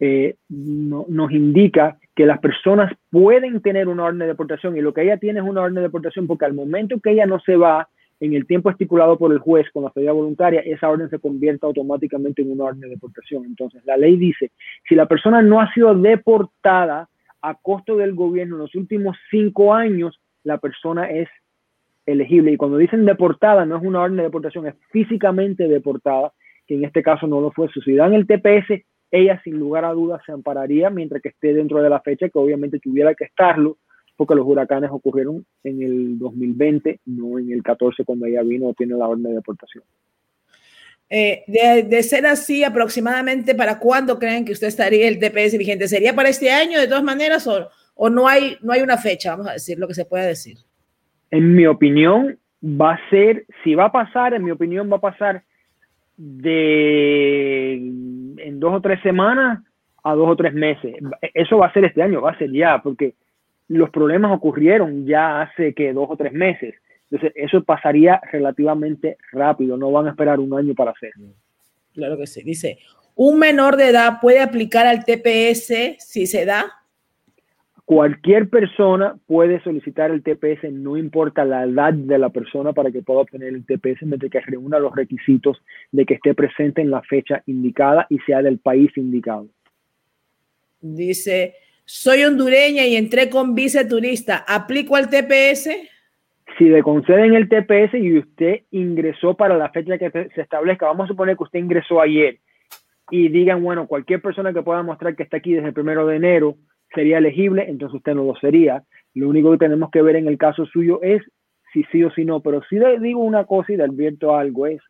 eh, nos indica que las personas pueden tener una orden de deportación y lo que ella tiene es una orden de deportación porque al momento que ella no se va en el tiempo estipulado por el juez con la salida voluntaria, esa orden se convierte automáticamente en una orden de deportación. Entonces, la ley dice, si la persona no ha sido deportada a costo del gobierno en los últimos cinco años, la persona es elegible. Y cuando dicen deportada, no es una orden de deportación, es físicamente deportada, que en este caso no lo fue. Si dan el TPS, ella sin lugar a dudas se ampararía mientras que esté dentro de la fecha, que obviamente tuviera que estarlo, porque los huracanes ocurrieron en el 2020, no en el 14 cuando ella vino o tiene la orden de deportación. Eh, de, ser así, aproximadamente, ¿para cuándo creen que usted estaría el TPS vigente? ¿Sería para este año de todas maneras o, o no hay, no hay una fecha, vamos a decir lo que se puede decir? En mi opinión, va a ser, si va a pasar, en mi opinión, va a pasar de en dos o tres semanas a dos o tres meses. Eso va a ser este año, va a ser ya, porque los problemas ocurrieron ya hace que dos o tres meses. Entonces, eso pasaría relativamente rápido, no van a esperar un año para hacerlo. Claro que sí. Dice, ¿un menor de edad puede aplicar al TPS si se da? Cualquier persona puede solicitar el TPS, no importa la edad de la persona para que pueda obtener el TPS, mientras que reúna los requisitos de que esté presente en la fecha indicada y sea del país indicado. Dice, soy hondureña y entré con vice turista, ¿aplico al TPS? Si le conceden el TPS y usted ingresó para la fecha que se establezca, vamos a suponer que usted ingresó ayer y digan, bueno, cualquier persona que pueda mostrar que está aquí desde el primero de enero, sería elegible, entonces usted no lo sería. Lo único que tenemos que ver en el caso suyo es si sí o si no. Pero si le digo una cosa y le advierto algo es,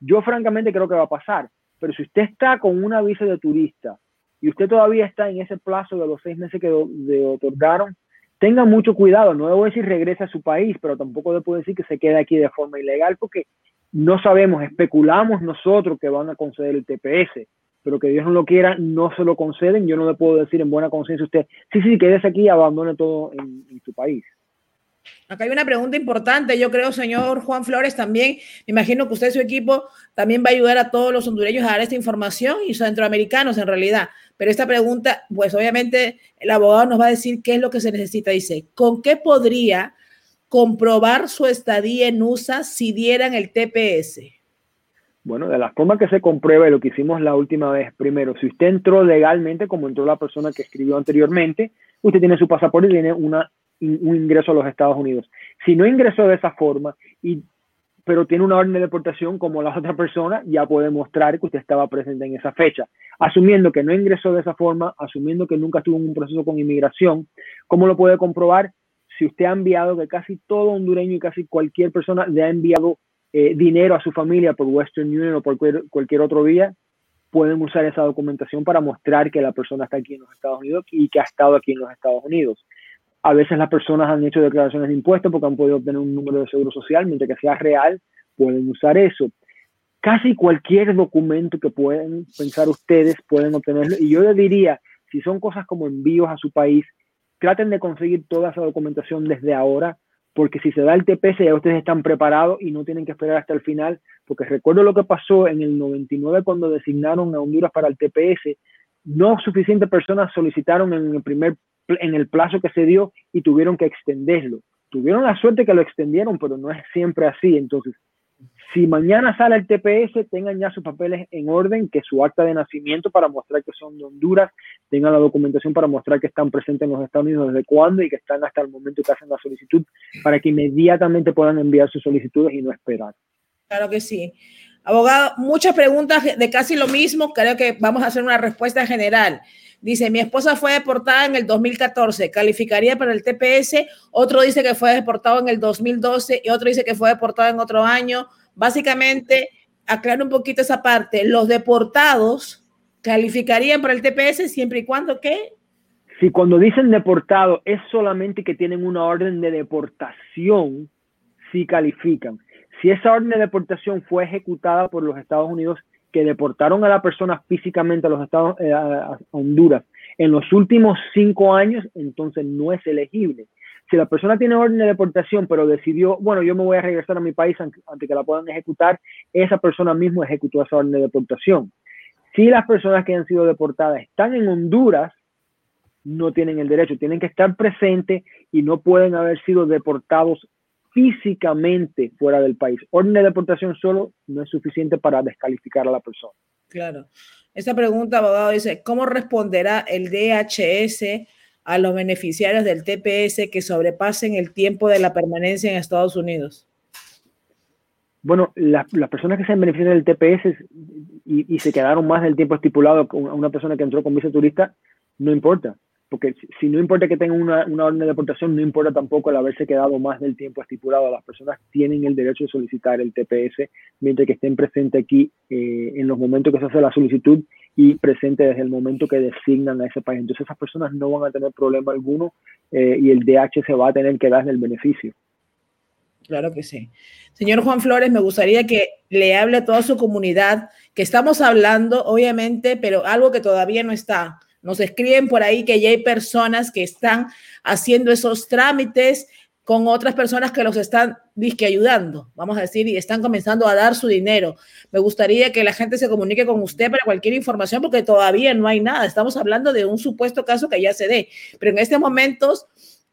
yo francamente creo que va a pasar, pero si usted está con una visa de turista y usted todavía está en ese plazo de los seis meses que le otorgaron, tenga mucho cuidado. No debo decir regrese a su país, pero tampoco puedo decir que se quede aquí de forma ilegal porque no sabemos, especulamos nosotros que van a conceder el TPS pero que Dios no lo quiera, no se lo conceden. Yo no le puedo decir en buena conciencia a usted, sí, sí, quédese aquí abandone todo en, su país. Acá hay una pregunta importante, yo creo, señor Juan Flores, también, me imagino que usted y su equipo también va a ayudar a todos los hondureños a dar esta información y centroamericanos en realidad. Pero esta pregunta, pues obviamente el abogado nos va a decir qué es lo que se necesita. Dice, ¿con qué podría comprobar su estadía en USA si dieran el TPS? Bueno, de la forma que se comprueba lo que hicimos la última vez, primero, si usted entró legalmente, como entró la persona que escribió anteriormente, usted tiene su pasaporte y tiene un ingreso a los Estados Unidos. Si no ingresó de esa forma, y, pero tiene una orden de deportación como la otra persona, ya puede mostrar que usted estaba presente en esa fecha. Asumiendo que no ingresó de esa forma, asumiendo que nunca estuvo en un proceso con inmigración, ¿cómo lo puede comprobar? Si usted ha enviado, que casi todo hondureño y casi cualquier persona le ha enviado eh, dinero a su familia por Western Union o por cualquier, otro vía, pueden usar esa documentación para mostrar que la persona está aquí en los Estados Unidos y que ha estado aquí en los Estados Unidos. A veces las personas han hecho declaraciones de impuestos porque han podido obtener un número de seguro social, mientras que sea real, pueden usar eso. Casi cualquier documento que pueden pensar ustedes pueden obtenerlo. Y yo les diría, si son cosas como envíos a su país, traten de conseguir toda esa documentación desde ahora porque si se da el TPS ya ustedes están preparados y no tienen que esperar hasta el final, porque recuerdo lo que pasó en el 99 cuando designaron a Honduras para el TPS, no suficientes personas solicitaron en el primer en el plazo que se dio y tuvieron que extenderlo. Tuvieron la suerte que lo extendieron, pero no es siempre así. Entonces, Si mañana sale el TPS, tengan ya sus papeles en orden, que su acta de nacimiento para mostrar que son de Honduras, tengan la documentación para mostrar que están presentes en los Estados Unidos desde cuándo y que están hasta el momento que hacen la solicitud, para que inmediatamente puedan enviar sus solicitudes y no esperar. Claro que sí. Abogado, muchas preguntas de casi lo mismo. Creo que vamos a hacer una respuesta general. Dice, mi esposa fue deportada en el 2014, ¿calificaría para el TPS? Otro dice que fue deportado en el 2012 y otro dice que fue deportado en otro año. Básicamente, aclaro un poquito esa parte. Los deportados calificarían para el TPS siempre y cuando ¿qué? Si cuando dicen deportado es solamente que tienen una orden de deportación, sí califican. Si esa orden de deportación fue ejecutada por los Estados Unidos, que deportaron a la persona físicamente a los Estados eh, a Honduras en los últimos cinco años, entonces no es elegible. Si la persona tiene orden de deportación, pero decidió, bueno, yo me voy a regresar a mi país antes que la puedan ejecutar, esa persona mismo ejecutó esa orden de deportación. Si las personas que han sido deportadas están en Honduras, no tienen el derecho, tienen que estar presentes y no pueden haber sido deportados físicamente fuera del país. Orden de deportación solo no es suficiente para descalificar a la persona. Claro. Esta pregunta, abogado, dice, ¿cómo responderá el DHS a los beneficiarios del TPS que sobrepasen el tiempo de la permanencia en Estados Unidos? Bueno, las personas que se han beneficiado del TPS y, y, se quedaron más del tiempo estipulado con una persona que entró con visa turista, no importa, porque si, no importa que tengan una, una, orden de deportación, no importa tampoco el haberse quedado más del tiempo estipulado. Las personas tienen el derecho de solicitar el TPS mientras que estén presentes aquí eh, en los momentos que se hace la solicitud y presente desde el momento que designan a ese país. Entonces esas personas no van a tener problema alguno eh, y el DH se va a tener que dar el beneficio. Claro que sí. Señor Juan Flores, me gustaría que le hable a toda su comunidad, que estamos hablando, obviamente, pero algo que todavía no está. Nos escriben por ahí que ya hay personas que están haciendo esos trámites con otras personas que los están disque ayudando, vamos a decir, y están comenzando a dar su dinero. Me gustaría que la gente se comunique con usted para cualquier información, porque todavía no hay nada. Estamos hablando de un supuesto caso que ya se dé, pero en este momento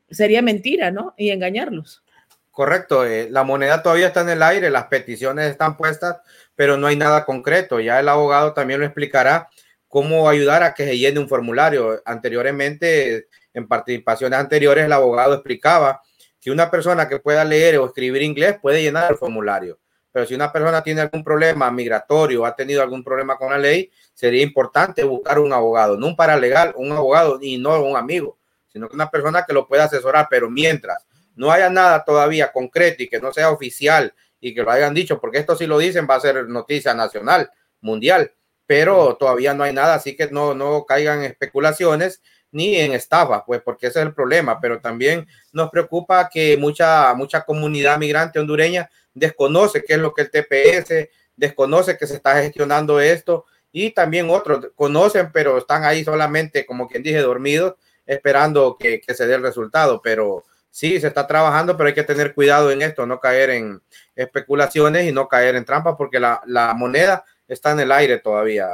sería mentira, ¿no? Y engañarlos. Correcto, eh, la moneda todavía está en el aire, las peticiones están puestas, pero no hay nada concreto. Ya el abogado también lo explicará cómo ayudar a que se llene un formulario. Anteriormente, en participaciones anteriores, el abogado explicaba que una persona que pueda leer o escribir inglés puede llenar el formulario. Pero si una persona tiene algún problema migratorio, ha tenido algún problema con la ley, sería importante buscar un abogado, no un paralegal, un abogado y no un amigo, sino que una persona que lo pueda asesorar. Pero mientras no haya nada todavía concreto y que no sea oficial y que lo hayan dicho, porque esto si lo dicen va a ser noticia nacional, mundial, pero todavía no hay nada, así que no, no caigan especulaciones ni en estafa, pues porque ese es el problema, pero también nos preocupa que mucha, mucha comunidad migrante hondureña desconoce qué es lo que el TPS, desconoce que se está gestionando esto y también otros conocen, pero están ahí solamente, como quien dije, dormidos, esperando que, que se dé el resultado, pero sí, se está trabajando, pero hay que tener cuidado en esto, no caer en especulaciones y no caer en trampas, porque la, la moneda está en el aire todavía.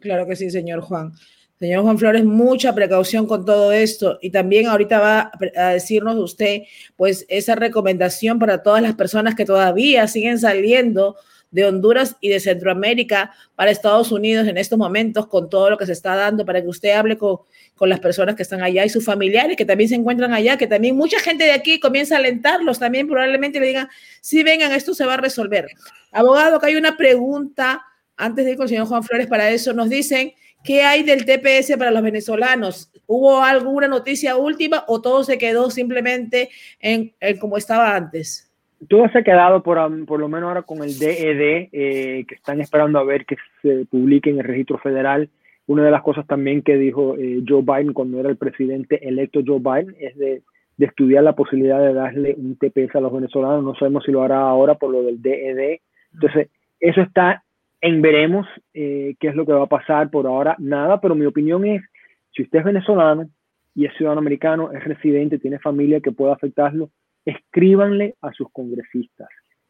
Claro que sí, señor Juan. Señor Juan Flores, mucha precaución con todo esto y también ahorita va a decirnos usted, pues, esa recomendación para todas las personas que todavía siguen saliendo de Honduras y de Centroamérica para Estados Unidos en estos momentos con todo lo que se está dando para que usted hable con, con las personas que están allá y sus familiares que también se encuentran allá, que también mucha gente de aquí comienza a alentarlos, también probablemente le digan, si vengan, esto se va a resolver. Abogado, que hay una pregunta antes de ir con el señor Juan Flores para eso, nos dicen ¿Qué hay del TPS para los venezolanos? ¿Hubo alguna noticia última o todo se quedó simplemente en, como estaba antes? Todo se ha quedado por, por lo menos ahora con el DED, eh, que están esperando a ver que se publique en el registro federal. Una de las cosas también que dijo eh, Joe Biden cuando era el presidente electo Joe Biden es de, de, estudiar la posibilidad de darle un TPS a los venezolanos. No sabemos si lo hará ahora por lo del DED. Entonces, eso está en veremos eh, qué es lo que va a pasar por ahora, nada, pero mi opinión es, si usted es venezolano y es ciudadano americano, es residente, tiene familia que pueda afectarlo, escríbanle a sus congresistas,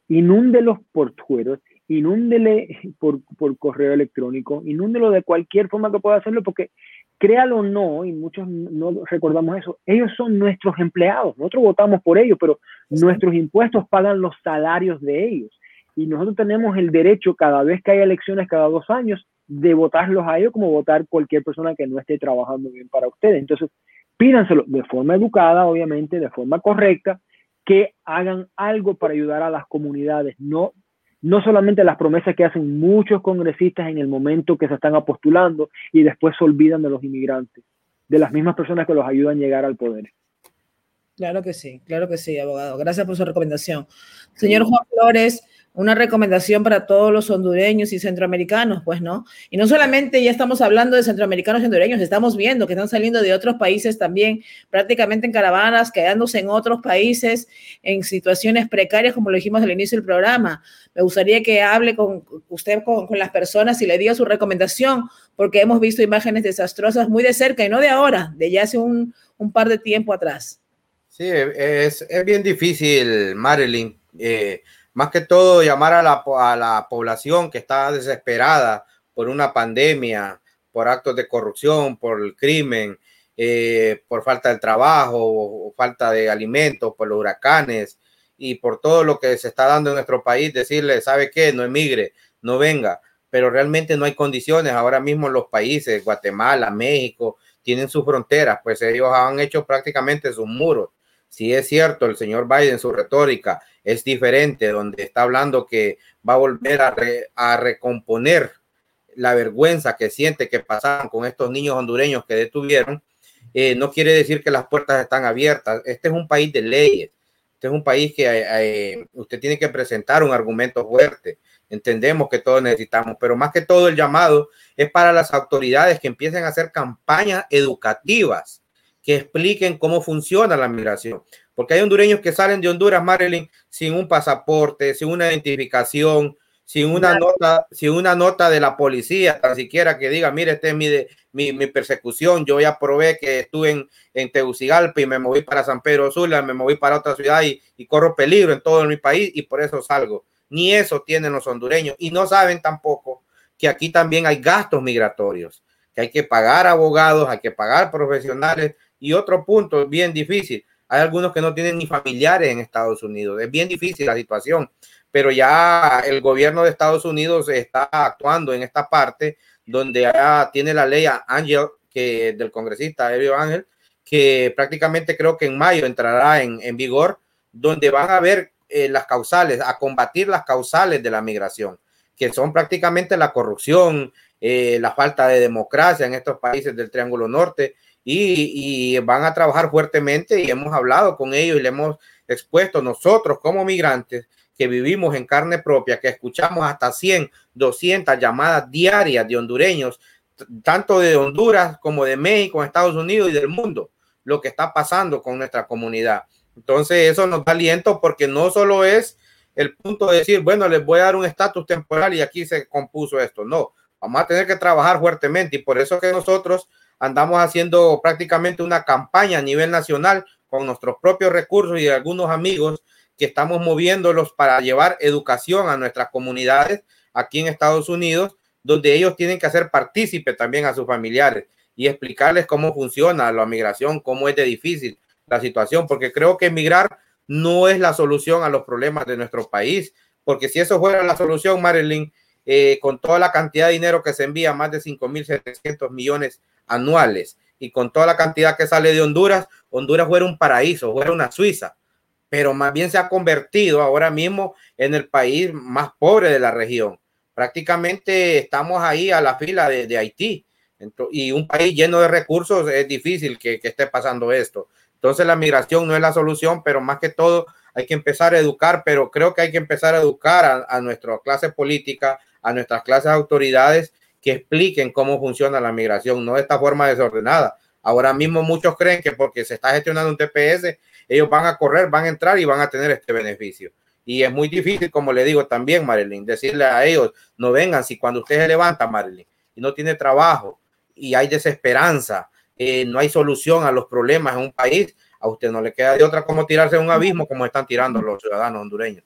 inúndelos por Twitter, inúndele por, por correo electrónico, inúndelo de cualquier forma que pueda hacerlo, porque créalo o no, y muchos no recordamos eso, ellos son nuestros empleados. Nosotros votamos por ellos, pero nuestros impuestos pagan los salarios de ellos. Y nosotros tenemos el derecho, cada vez que hay elecciones, cada dos años, de votarlos a ellos como votar cualquier persona que no esté trabajando bien para ustedes. Entonces, pídanselo de forma educada, obviamente, de forma correcta, que hagan algo para ayudar a las comunidades, no, no solamente las promesas que hacen muchos congresistas en el momento que se están apostulando y después se olvidan de los inmigrantes, de las mismas personas que los ayudan a llegar al poder. Claro que sí, claro que sí, abogado. Gracias por su recomendación. Señor Juan Flores, una recomendación para todos los hondureños y centroamericanos, pues, ¿no? Y no solamente ya estamos hablando de centroamericanos y hondureños, estamos viendo que están saliendo de otros países también, prácticamente en caravanas, quedándose en otros países en situaciones precarias, como lo dijimos al inicio del programa. Me gustaría que hable con usted, con, las personas y le diga su recomendación, porque hemos visto imágenes desastrosas muy de cerca y no de ahora, de ya hace un, par de tiempo atrás. Sí, es, bien difícil, Marilyn. Eh, más que todo llamar a la, a la población que está desesperada por una pandemia, por actos de corrupción, por el crimen, eh, por falta de trabajo, o falta de alimentos, por los huracanes y por todo lo que se está dando en nuestro país, decirle, ¿sabe qué? No emigre, no venga, pero realmente no hay condiciones. Ahora mismo los países, Guatemala, México, tienen sus fronteras, pues ellos han hecho prácticamente sus muros. Si es cierto, el señor Biden, su retórica, es diferente, donde está hablando que va a volver a, recomponer la vergüenza que siente que pasaron con estos niños hondureños que detuvieron, eh, no quiere decir que las puertas están abiertas. Este es un país de leyes. Este es un país que eh, usted tiene que presentar un argumento fuerte. Entendemos que todos necesitamos, pero más que todo el llamado es para las autoridades que empiecen a hacer campañas educativas que expliquen cómo funciona la migración porque hay hondureños que salen de Honduras, Marilyn, sin un pasaporte, sin una identificación, sin una nota, sin una nota de la policía, tan siquiera que diga, mire, esta es mi, mi, persecución, yo ya probé que estuve en, en Tegucigalpa y me moví para San Pedro Sula, me moví para otra ciudad y, y corro peligro en todo mi país y por eso salgo. Ni eso tienen los hondureños y no saben tampoco que aquí también hay gastos migratorios, que hay que pagar abogados, hay que pagar profesionales y otro punto bien difícil, hay algunos que no tienen ni familiares en Estados Unidos. Es bien difícil la situación, pero ya el gobierno de Estados Unidos está actuando en esta parte donde ya tiene la ley Ángel, que del congresista Elio Ángel, que prácticamente creo que en mayo entrará en, vigor, donde van a ver eh, las causales, a combatir las causales de la migración, que son prácticamente la corrupción, eh, la falta de democracia en estos países del Triángulo Norte y, van a trabajar fuertemente y hemos hablado con ellos y le hemos expuesto nosotros como migrantes que vivimos en carne propia, que escuchamos hasta 100, 200 llamadas diarias de hondureños, tanto de Honduras como de México, Estados Unidos y del mundo, lo que está pasando con nuestra comunidad. Entonces eso nos da aliento porque no solo es el punto de decir, bueno, les voy a dar un estatus temporal y aquí se compuso esto, no, vamos a tener que trabajar fuertemente y por eso que nosotros andamos haciendo prácticamente una campaña a nivel nacional con nuestros propios recursos y algunos amigos que estamos moviéndolos para llevar educación a nuestras comunidades aquí en Estados Unidos, donde ellos tienen que hacer partícipe también a sus familiares y explicarles cómo funciona la migración, cómo es de difícil la situación, porque creo que emigrar no es la solución a los problemas de nuestro país, porque si eso fuera la solución, Marilyn, eh, con toda la cantidad de dinero que se envía, más de 5.700 millones anuales y con toda la cantidad que sale de Honduras, Honduras fuera un paraíso, fuera una Suiza, pero más bien se ha convertido ahora mismo en el país más pobre de la región. Prácticamente estamos ahí a la fila de, Haití y un país lleno de recursos es difícil que, esté pasando esto. Entonces la migración no es la solución, pero más que todo hay que empezar a educar, pero creo que hay que empezar a educar a, a nuestra clase política, a nuestras clases autoridades que expliquen cómo funciona la migración, no de esta forma desordenada. Ahora mismo muchos creen que porque se está gestionando un TPS, ellos van a correr, van a entrar y van a tener este beneficio. Y es muy difícil, como le digo también, Marilyn, decirle a ellos, no vengan, si cuando usted se levanta, Marilyn, y no tiene trabajo y hay desesperanza, eh, no hay solución a los problemas en un país, a usted no le queda de otra como tirarse a un abismo como están tirando los ciudadanos hondureños.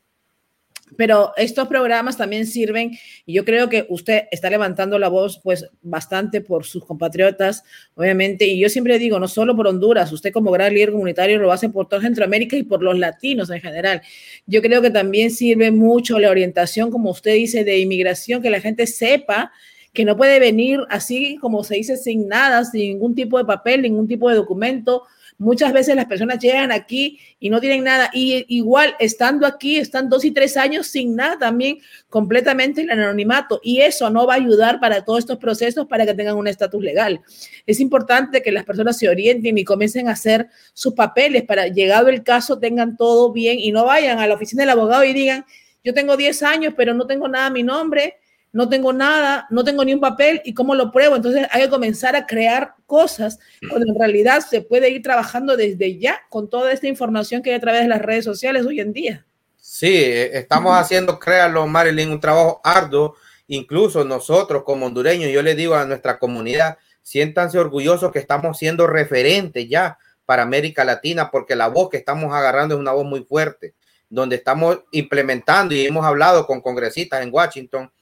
Pero estos programas también sirven y yo creo que usted está levantando la voz pues bastante por sus compatriotas, obviamente, y yo siempre digo, no solo por Honduras, usted como gran líder comunitario lo hace por toda Centroamérica y por los latinos en general. Yo creo que también sirve mucho la orientación, como usted dice, de inmigración, que la gente sepa que no puede venir así como se dice sin nada, sin ningún tipo de papel, ningún tipo de documento, Muchas veces las personas llegan aquí y no tienen nada. Y igual, estando aquí, están dos y tres años sin nada también, completamente en anonimato. Y eso no va a ayudar para todos estos procesos para que tengan un estatus legal. Es importante que las personas se orienten y comiencen a hacer sus papeles para, llegado el caso, tengan todo bien y no vayan a la oficina del abogado y digan, yo tengo 10 años, pero no tengo nada a mi nombre no tengo nada, no tengo ni un papel y cómo lo pruebo. Entonces hay que comenzar a crear cosas cuando en realidad se puede ir trabajando desde ya con toda esta información que hay a través de las redes sociales hoy en día. Sí, eh, estamos haciendo, créalo, Marilyn, un trabajo arduo. Incluso nosotros como hondureños, yo le digo a nuestra comunidad, siéntanse orgullosos que estamos siendo referentes ya para América Latina, porque la voz que estamos agarrando es una voz muy fuerte, donde estamos implementando y hemos hablado con congresistas en Washington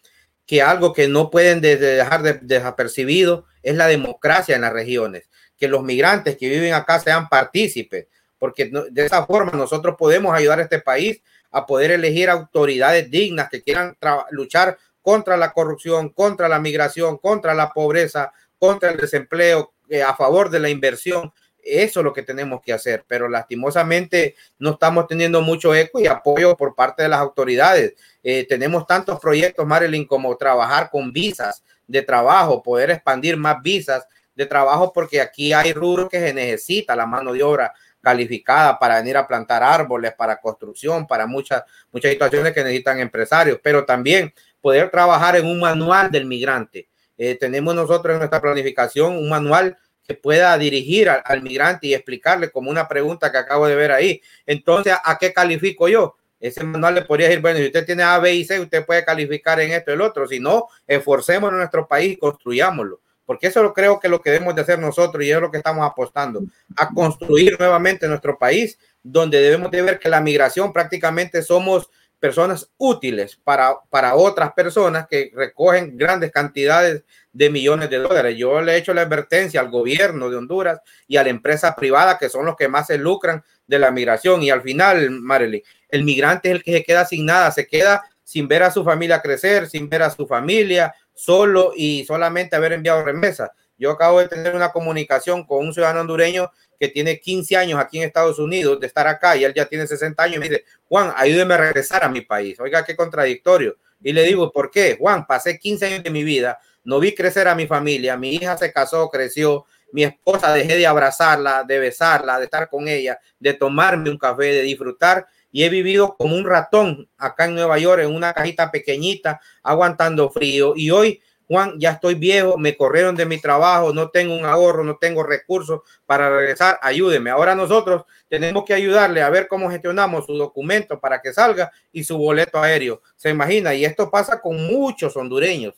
que algo que no pueden dejar de, desapercibido es la democracia en las regiones, que los migrantes que viven acá sean partícipes, porque de esa forma nosotros podemos ayudar a este país a poder elegir autoridades dignas que quieran luchar contra la corrupción, contra la migración, contra la pobreza, contra el desempleo, eh, a favor de la inversión. Eso es lo que tenemos que hacer, pero lastimosamente no estamos teniendo mucho eco y apoyo por parte de las autoridades. Eh, tenemos tantos proyectos, Marilyn, como trabajar con visas de trabajo, poder expandir más visas de trabajo, porque aquí hay rubros que se necesita la mano de obra calificada para venir a plantar árboles, para construcción, para muchas, muchas situaciones que necesitan empresarios, pero también poder trabajar en un manual del migrante. Eh, tenemos nosotros en nuestra planificación un manual que pueda dirigir al, migrante y explicarle como una pregunta que acabo de ver ahí. Entonces, ¿a qué califico yo? Ese manual le podría decir, bueno, si usted tiene A, B y C, usted puede calificar en esto y el otro. Si no, esforcemos en nuestro país y construyámoslo. Porque eso lo creo que lo que debemos de hacer nosotros y es lo que estamos apostando, a construir nuevamente nuestro país, donde debemos de ver que la migración prácticamente somos personas útiles para, para otras personas que recogen grandes cantidades de millones de dólares. Yo le he hecho la advertencia al gobierno de Honduras y a la empresa privada, que son los que más se lucran de la migración. Y al final, Marely, el migrante es el que se queda sin nada, se queda sin ver a su familia crecer, sin ver a su familia, solo y solamente haber enviado remesas. Yo acabo de tener una comunicación con un ciudadano hondureño que tiene 15 años aquí en Estados Unidos de estar acá y él ya tiene 60 años y me dice, Juan, ayúdeme a regresar a mi país. Oiga, qué contradictorio. Y le digo, ¿por qué? Juan, pasé 15 años de mi vida, no vi crecer a mi familia, mi hija se casó, creció, mi esposa dejé de abrazarla, de besarla, de estar con ella, de tomarme un café, de disfrutar. Y he vivido como un ratón acá en Nueva York en una cajita pequeñita aguantando frío. Y hoy Juan, ya estoy viejo, me corrieron de mi trabajo, no tengo un ahorro, no tengo recursos para regresar, ayúdeme. Ahora nosotros tenemos que ayudarle a ver cómo gestionamos su documento para que salga y su boleto aéreo. Se imagina, y esto pasa con muchos hondureños,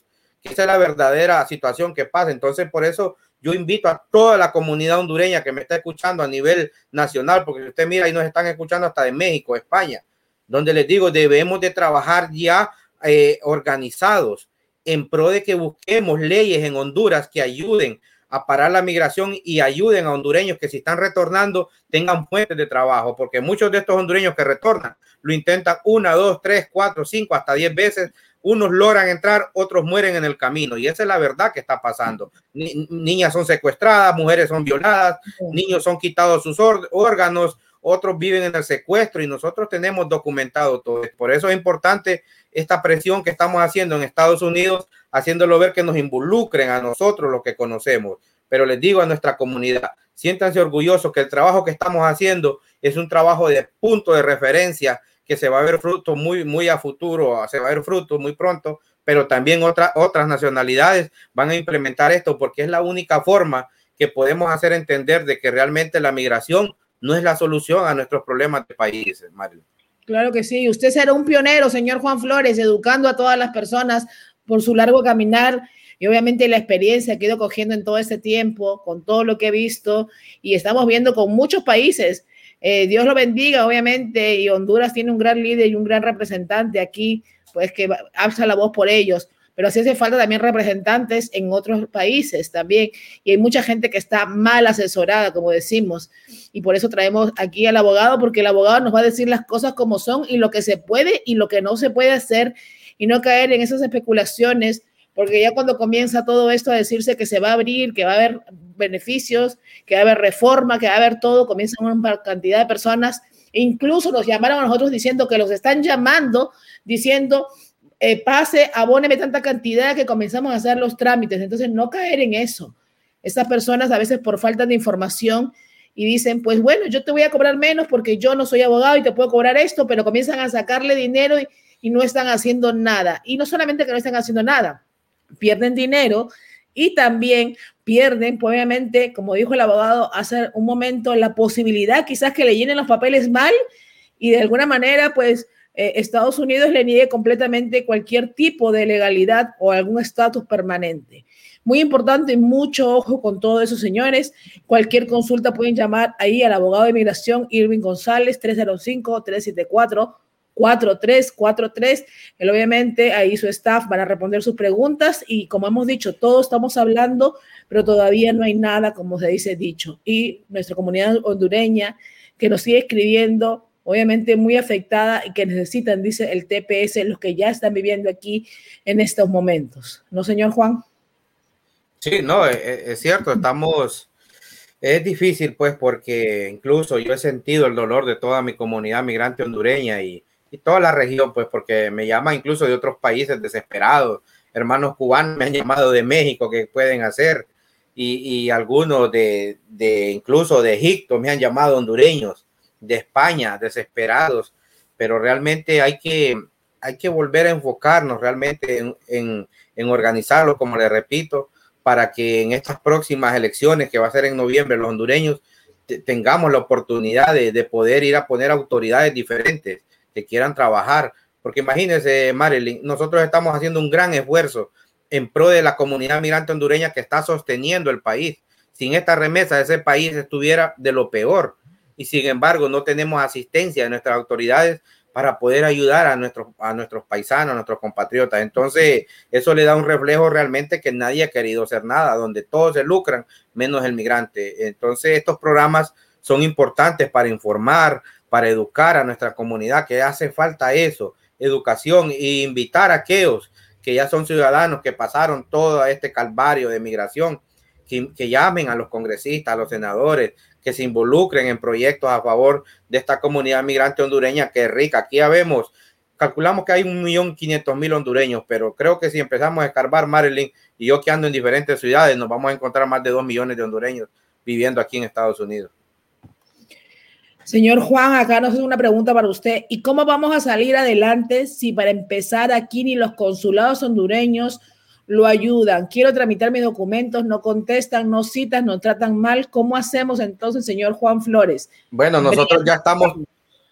esa es la verdadera situación que pasa. Entonces, por eso yo invito a toda la comunidad hondureña que me está escuchando a nivel nacional, porque usted mira, y nos están escuchando hasta de México, España, donde les digo, debemos de trabajar ya eh, organizados en pro de que busquemos leyes en Honduras que ayuden a parar la migración y ayuden a hondureños que si están retornando tengan fuentes de trabajo, porque muchos de estos hondureños que retornan lo intentan una, dos, tres, cuatro, cinco, hasta diez veces. Unos logran entrar, otros mueren en el camino. Y esa es la verdad que está pasando. niñas son secuestradas, mujeres son violadas, niños son quitados sus órganos, otros viven en el secuestro y nosotros tenemos documentado todo. Por eso es importante esta presión que estamos haciendo en Estados Unidos, haciéndolo ver que nos involucren a nosotros, los que conocemos. Pero les digo a nuestra comunidad, siéntanse orgullosos que el trabajo que estamos haciendo es un trabajo de punto de referencia que se va a ver fruto muy, muy a futuro, se va a ver fruto muy pronto, pero también otras otras nacionalidades van a implementar esto porque es la única forma que podemos hacer entender de que realmente la migración no es la solución a nuestros problemas de países, Mario. Claro que sí. Usted será un pionero, señor Juan Flores, educando a todas las personas por su largo caminar y obviamente la experiencia que he ido cogiendo en todo este tiempo, con todo lo que he visto y estamos viendo con muchos países Eh, Dios lo bendiga, obviamente, y Honduras tiene un gran líder y un gran representante aquí, pues que alza la voz por ellos pero sí hace falta también representantes en otros países también. Y hay mucha gente que está mal asesorada, como decimos. Y por eso traemos aquí al abogado, porque el abogado nos va a decir las cosas como son y lo que se puede y lo que no se puede hacer y no caer en esas especulaciones, porque ya cuando comienza todo esto a decirse que se va a abrir, que va a haber beneficios, que va a haber reforma, que va a haber todo, comienzan una cantidad de personas. Incluso nos llamaron a nosotros diciendo que los están llamando, diciendo eh, pase, abóneme tanta cantidad que comenzamos a hacer los trámites. Entonces, no caer en eso. Estas personas a veces por falta de información y dicen, pues bueno, yo te voy a cobrar menos porque yo no soy abogado y te puedo cobrar esto, pero comienzan a sacarle dinero y, y no están haciendo nada. Y no solamente que no están haciendo nada, pierden dinero y también pierden, pues, obviamente, como dijo el abogado hace un momento, la posibilidad quizás que le llenen los papeles mal y de alguna manera, pues, eh, Estados Unidos le niegue completamente cualquier tipo de legalidad o algún estatus permanente. Muy importante, mucho ojo con todo eso, señores. Cualquier consulta pueden llamar ahí al abogado de inmigración Irving González, 305-374-4343. Él obviamente ahí su staff van a responder sus preguntas y como hemos dicho, todos estamos hablando, pero todavía no hay nada, como se dice dicho. Y nuestra comunidad hondureña que nos sigue escribiendo obviamente muy afectada y que necesitan, dice el TPS, los que ya están viviendo aquí en estos momentos. ¿No, señor Juan? Sí, no, es, e, es cierto, estamos, es difícil pues porque incluso yo he sentido el dolor de toda mi comunidad migrante hondureña y, y toda la región, pues porque me llama incluso de otros países desesperados, hermanos cubanos me han llamado de México, que pueden hacer? Y, y algunos de, de, incluso de Egipto me han llamado hondureños de España, desesperados, pero realmente hay que, hay que volver a enfocarnos realmente en, en, en organizarlo, como le repito, para que en estas próximas elecciones, que va a ser en noviembre, los hondureños tengamos la oportunidad de, de, poder ir a poner autoridades diferentes que quieran trabajar. Porque imagínense, Marilyn, nosotros estamos haciendo un gran esfuerzo en pro de la comunidad migrante hondureña que está sosteniendo el país. Sin esta remesa, ese país estuviera de lo peor y sin embargo no tenemos asistencia de nuestras autoridades para poder ayudar a nuestros, a nuestros paisanos, a nuestros compatriotas. Entonces, eso le da un reflejo realmente que nadie ha querido hacer nada, donde todos se lucran, menos el migrante. Entonces, estos programas son importantes para informar, para educar a nuestra comunidad, que hace falta eso, educación e invitar a aquellos que ya son ciudadanos, que pasaron todo este calvario de migración, que, que llamen a los congresistas, a los senadores, que se involucren en proyectos a favor de esta comunidad migrante hondureña que es rica. Aquí ya vemos, calculamos que hay un millón quinientos mil hondureños, pero creo que si empezamos a escarbar Maryland y yo que ando en diferentes ciudades, nos vamos a encontrar más de dos millones de hondureños viviendo aquí en Estados Unidos. Señor Juan, acá nos hace una pregunta para usted. ¿Y cómo vamos a salir adelante si para empezar aquí ni los consulados hondureños lo ayudan. Quiero tramitar mis documentos, no contestan, no citan, no tratan mal. ¿Cómo hacemos entonces, señor Juan Flores? Bueno, nosotros ya estamos,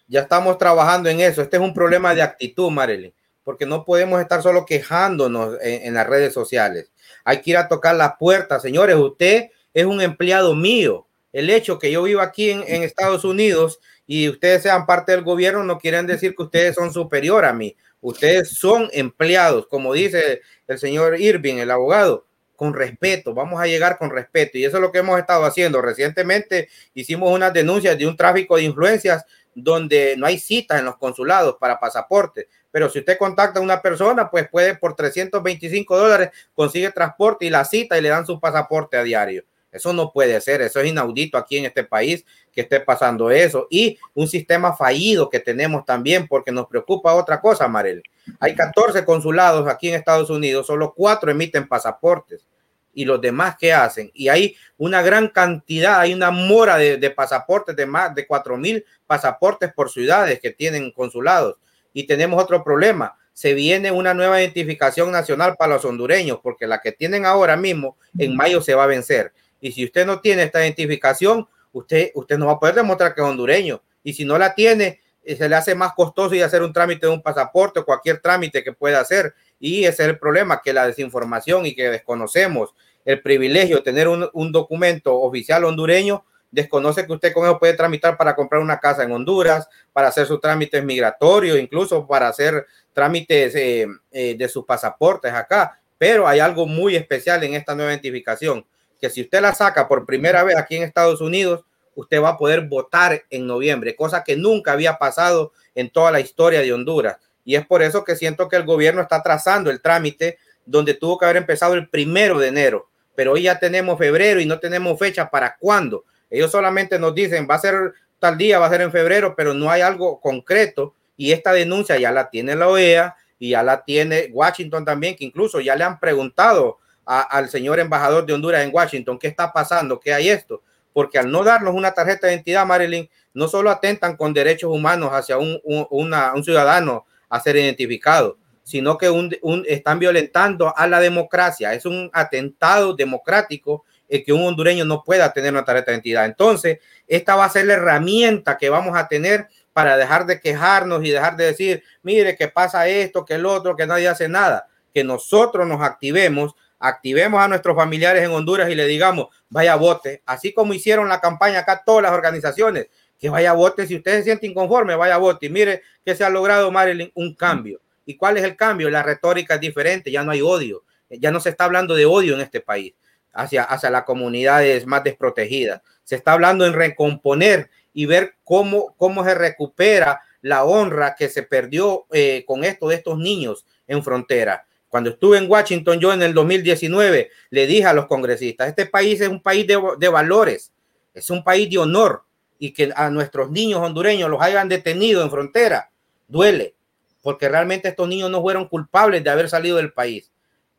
ya estamos trabajando en eso. Este es un problema de actitud, Marilyn, porque no podemos estar solo quejándonos en, en las redes sociales. Hay que ir a tocar las puertas. Señores, usted es un empleado mío. El hecho que yo vivo aquí en, Estados Unidos y ustedes sean parte del gobierno no quieren decir que ustedes son superior a mí. Ustedes son empleados, como dice el señor Irving, el abogado, con respeto. Vamos a llegar con respeto. Y eso es lo que hemos estado haciendo. Recientemente hicimos unas denuncias de un tráfico de influencias donde no hay citas en los consulados para pasaporte. Pero si usted contacta a una persona, pues puede por 325 dólares consigue transporte y la cita y le dan su pasaporte a diario. Eso no puede ser, eso es inaudito aquí en este país que esté pasando eso. Y un sistema fallido que tenemos también, porque nos preocupa otra cosa, Marel. Hay 14 consulados aquí en Estados Unidos, solo cuatro emiten pasaportes. Y los demás, ¿qué hacen? Y hay una gran cantidad, hay una mora de, de pasaportes, de más de 4 mil pasaportes por ciudades que tienen consulados. Y tenemos otro problema se viene una nueva identificación nacional para los hondureños, porque la que tienen ahora mismo en mayo se va a vencer. Y si usted no tiene esta identificación, usted, usted no va a poder demostrar que es hondureño. Y si no la tiene, eh, se le hace más costoso y hacer un trámite de un pasaporte o cualquier trámite que pueda hacer. Y ese es el problema, que la desinformación y que desconocemos el privilegio de tener un, un documento oficial hondureño desconoce que usted con eso puede tramitar para comprar una casa en Honduras, para hacer sus trámites migratorios, incluso para hacer trámites eh, eh, de sus pasaportes acá. Pero hay algo muy especial en esta nueva identificación, que si usted la saca por primera vez aquí en Estados Unidos, usted va a poder votar en noviembre, cosa que nunca había pasado en toda la historia de Honduras. Y es por eso que siento que el gobierno está trazando el trámite donde tuvo que haber empezado el primero de enero, pero hoy ya tenemos febrero y no tenemos fecha para cuándo. Ellos solamente nos dicen, va a ser tal día, va a ser en febrero, pero no hay algo concreto y esta denuncia ya la tiene la OEA y ya la tiene Washington también, que incluso ya le han preguntado al señor embajador de Honduras en Washington qué está pasando, qué hay esto, porque al no darnos una tarjeta de identidad, Marilyn, no solo atentan con derechos humanos hacia un, un ciudadano a ser identificado, sino que un, están violentando a la democracia. Es un atentado democrático el que un hondureño no pueda tener una tarjeta de identidad. Entonces, esta va a ser la herramienta que vamos a tener para dejar de quejarnos y dejar de decir, mire, que pasa esto, que el otro, que nadie hace nada. Que nosotros nos activemos, activemos a nuestros familiares en Honduras y le digamos, vaya vote, así como hicieron la campaña acá todas las organizaciones que vaya vote. Si usted se siente inconforme, vaya vote. Y mire que se ha logrado, Marilyn, un cambio. ¿Y cuál es el cambio? La retórica es diferente, ya no hay odio. Ya no se está hablando de odio en este país hacia, hacia las comunidades más desprotegidas. Se está hablando en recomponer y ver cómo, cómo se recupera la honra que se perdió eh, con esto de estos niños en frontera. Cuando estuve en Washington, yo en el 2019 le dije a los congresistas, este país es un país de, de valores, es un país de honor, y que a nuestros niños hondureños los hayan detenido en frontera, duele, porque realmente estos niños no fueron culpables de haber salido del país.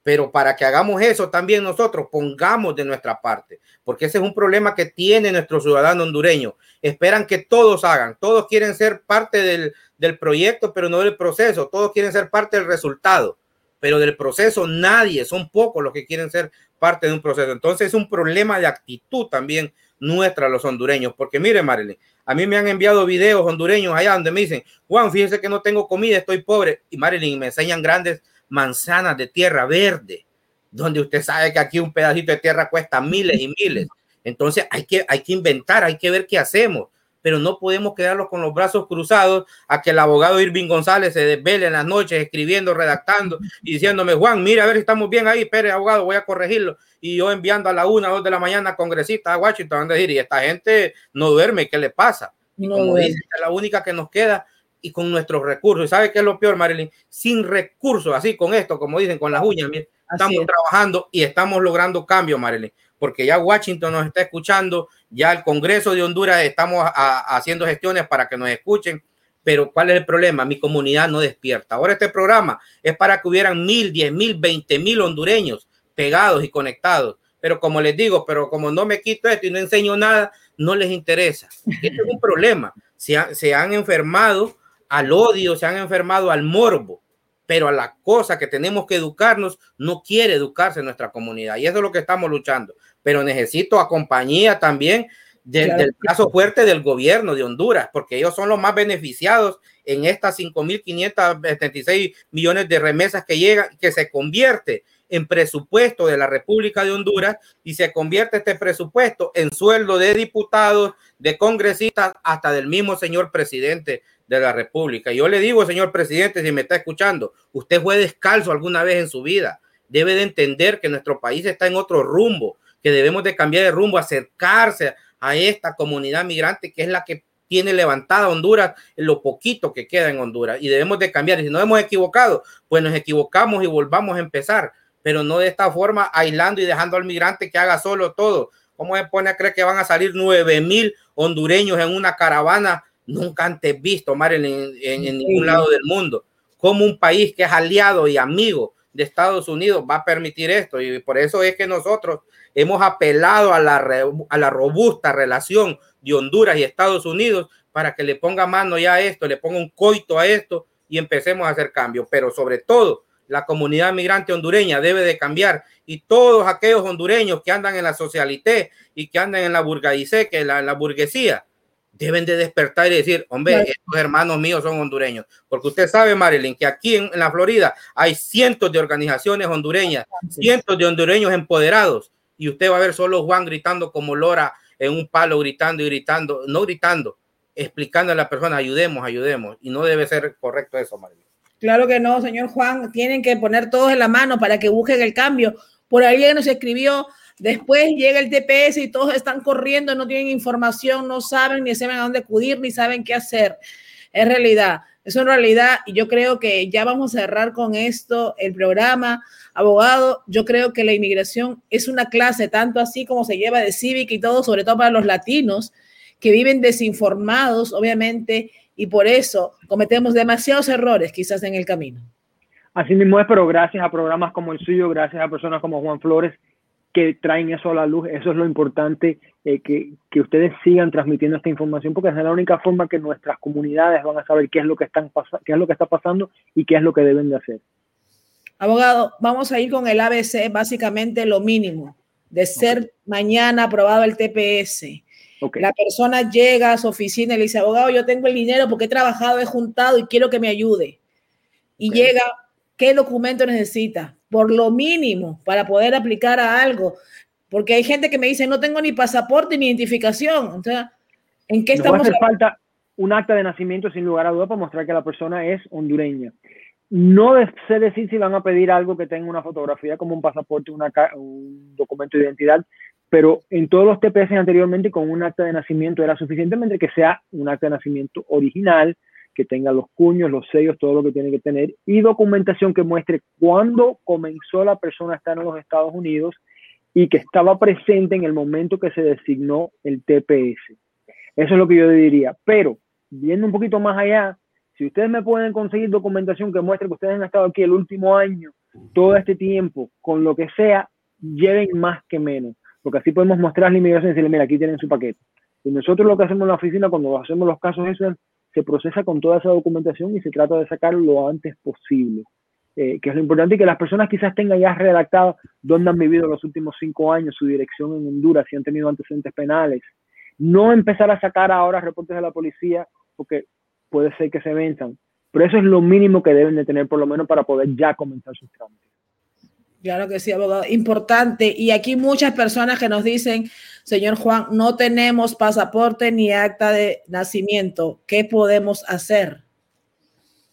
Pero para que hagamos eso también nosotros pongamos de nuestra parte, porque ese es un problema que tiene nuestro ciudadano hondureño. Esperan que todos hagan, todos quieren ser parte del, del proyecto, pero no del proceso, todos quieren ser parte del resultado, pero del proceso nadie, son pocos los que quieren ser parte de un proceso. Entonces es un problema de actitud también nuestra los hondureños. Porque mire, Marilyn, a mí me han enviado videos hondureños allá donde me dicen, Juan, fíjese que no tengo comida, estoy pobre. Y Marilyn me enseñan grandes manzanas de tierra verde, donde usted sabe que aquí un pedacito de tierra cuesta miles y miles. Entonces hay que, hay que inventar, hay que ver qué hacemos pero no podemos quedarnos con los brazos cruzados a que el abogado Irving González se desvele en las noches escribiendo, redactando y diciéndome, Juan, mira a ver si estamos bien ahí, espere, abogado, voy a corregirlo. Y yo enviando a la una, dos de la mañana congresistas a Washington a decir, y esta gente no duerme, ¿qué le pasa? Y como dice, es la única que nos queda y con nuestros recursos. ¿Y sabe qué es lo peor, Marilyn? Sin recursos, así con esto, como dicen, con las uñas, estamos trabajando y estamos logrando cambios, Marilyn porque ya Washington nos está escuchando, ya el Congreso de Honduras estamos haciendo gestiones para que nos escuchen, pero ¿cuál es el problema? Mi comunidad no despierta. Ahora este programa es para que hubieran mil, diez mil, veinte mil hondureños pegados y conectados. Pero como les digo, pero como no me quito esto y no enseño nada, no les interesa. Este es un problema. se han enfermado al odio, se han enfermado al morbo pero a la cosa que tenemos que educarnos, no quiere educarse nuestra comunidad. Y eso es lo que estamos luchando. Pero necesito a compañía también del caso fuerte del gobierno de Honduras, porque ellos son los más beneficiados en estas 5.576 millones de remesas que llegan, que se convierte en presupuesto de la República de Honduras y se convierte este presupuesto en sueldo de diputados, de congresistas, hasta del mismo señor presidente de la República. Yo le digo, señor presidente, si me está escuchando, usted fue descalzo alguna vez en su vida. Debe de entender que nuestro país está en otro rumbo, que debemos de cambiar de rumbo, acercarse a esta comunidad migrante que es la que tiene levantada Honduras en lo poquito que queda en Honduras y debemos de cambiar. Y si no hemos equivocado, pues nos equivocamos y volvamos a empezar, pero no de esta forma aislando y dejando al migrante que haga solo todo. ¿Cómo se pone a creer que van a salir nueve mil hondureños en una caravana nunca antes visto, Marilyn, en, en, ningún lado del mundo. Como un país que es aliado y amigo de Estados Unidos va a permitir esto. Y por eso es que nosotros hemos apelado a la, a la robusta relación de Honduras y Estados Unidos para que le ponga mano ya a esto, le ponga un coito a esto y empecemos a hacer cambios. Pero sobre todo, la comunidad migrante hondureña debe de cambiar y todos aquellos hondureños que andan en la socialité y que andan en la burguesía, que la, la burguesía, deben de despertar y decir, hombre, estos hermanos míos son hondureños. Porque usted sabe, Marilyn, que aquí en, la Florida hay cientos de organizaciones hondureñas, cientos de hondureños empoderados. Y usted va a ver solo Juan gritando como Lora en un palo gritando y gritando, no gritando, explicando a la persona, ayudemos, ayudemos. Y no debe ser correcto eso, María. Claro que no, señor Juan. Tienen que poner todos en la mano para que busquen el cambio. Por ahí nos escribió, después llega el TPS y todos están corriendo, no tienen información, no saben ni saben a dónde acudir, ni saben qué hacer. Es realidad, es una realidad y yo creo que ya vamos a cerrar con esto el programa. Abogado, yo creo que la inmigración es una clase, tanto así como se lleva de cívica y todo, sobre todo para los latinos que viven desinformados, obviamente, y por eso cometemos demasiados errores quizás en el camino. Así mismo es, pero gracias a programas como el suyo, gracias a personas como Juan Flores que traen eso a la luz, eso es lo importante, eh, que, que, ustedes sigan transmitiendo esta información, porque es la única forma que nuestras comunidades van a saber qué es lo que están qué es lo que está pasando y qué es lo que deben de hacer. Abogado, vamos a ir con el ABC, básicamente lo mínimo, de ser mañana aprobado el TPS. La persona llega a su oficina y le dice, abogado, yo tengo el dinero porque he trabajado, he juntado y quiero que me ayude. Y llega, ¿qué documento necesita? Por lo mínimo, para poder aplicar a algo. Porque hay gente que me dice, no tengo ni pasaporte ni identificación. Entonces, ¿en qué estamos? hace falta un acta de nacimiento sin lugar a duda para mostrar que la persona es hondureña. No sé decir si van a pedir algo que tenga una fotografía como un pasaporte, un documento de identidad, pero en todos los TPS anteriormente con un acta de nacimiento era suficientemente que sea un acta de nacimiento original, que tenga los cuños, los sellos, todo lo que tiene que tener y documentación que muestre cuándo comenzó la persona a estar en los Estados Unidos y que estaba presente en el momento que se designó el TPS. Eso es lo que yo diría. Pero, viendo un poquito más allá, si ustedes me pueden conseguir documentación que muestre que ustedes han estado aquí el último año, todo este tiempo, con lo que sea, lleven más que menos porque así podemos mostrar la inmigración y decirle, mira, aquí tienen su paquete. Y nosotros lo que hacemos en la oficina cuando hacemos los casos es se procesa con toda esa documentación y se trata de sacar lo antes posible. Eh, que es lo importante y que las personas quizás tengan ya redactado dónde han vivido los últimos cinco años, su dirección en Honduras, si han tenido antecedentes penales. No empezar a sacar ahora reportes de la policía porque puede ser que se venzan. Pero eso es lo mínimo que deben de tener por lo menos para poder ya comenzar sus trámites. Claro que sí, abogado. Importante. Y aquí muchas personas que nos dicen, señor Juan, no tenemos pasaporte ni acta de nacimiento. ¿Qué podemos hacer?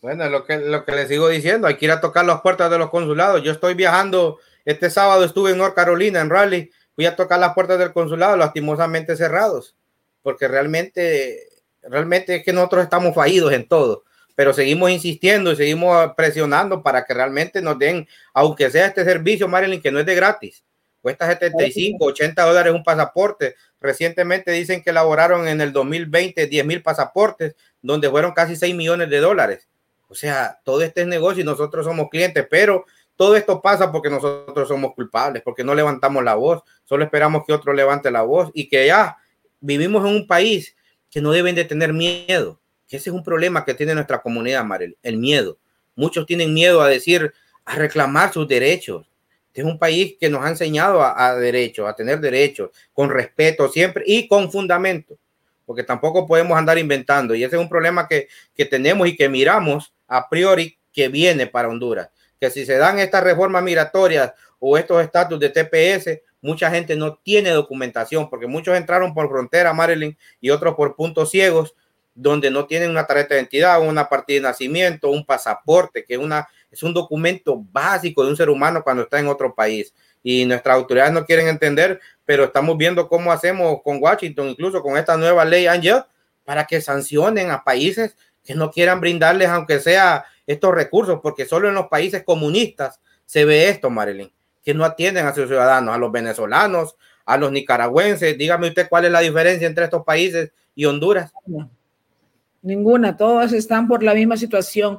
Bueno, lo que, lo que les sigo diciendo, hay que ir a tocar las puertas de los consulados. Yo estoy viajando, este sábado estuve en North Carolina, en Raleigh, fui a tocar las puertas del consulado, lastimosamente cerrados, porque realmente, realmente es que nosotros estamos fallidos en todo pero seguimos insistiendo y seguimos presionando para que realmente nos den, aunque sea este servicio, Marilyn, que no es de gratis, cuesta 75, 80 dólares un pasaporte. Recientemente dicen que elaboraron en el 2020 10 mil pasaportes, donde fueron casi 6 millones de dólares. O sea, todo este es negocio y nosotros somos clientes, pero todo esto pasa porque nosotros somos culpables, porque no levantamos la voz, solo esperamos que otro levante la voz y que ya vivimos en un país que no deben de tener miedo ese es un problema que tiene nuestra comunidad, Marel, el miedo. Muchos tienen miedo a decir, a reclamar sus derechos. Este es un país que nos ha enseñado a, derechos, a tener derechos, con respeto siempre y con fundamento, porque tampoco podemos andar inventando. Y ese es un problema que, que tenemos y que miramos a priori que viene para Honduras. Que si se dan estas reformas migratorias o estos estatus de TPS, mucha gente no tiene documentación, porque muchos entraron por frontera, Marilyn, y otros por puntos ciegos, donde no tienen una tarjeta de identidad, una partida de nacimiento, un pasaporte, que es, es un documento básico de un ser humano cuando está en otro país. Y nuestras autoridades no quieren entender, pero estamos viendo cómo hacemos con Washington, incluso con esta nueva ley Angel, para que sancionen a países que no quieran brindarles, aunque sea estos recursos, porque solo en los países comunistas se ve esto, Marilyn, que no atienden a sus ciudadanos, a los venezolanos, a los nicaragüenses. Dígame usted cuál es la diferencia entre estos países y Honduras ninguna, todas están por la misma situación,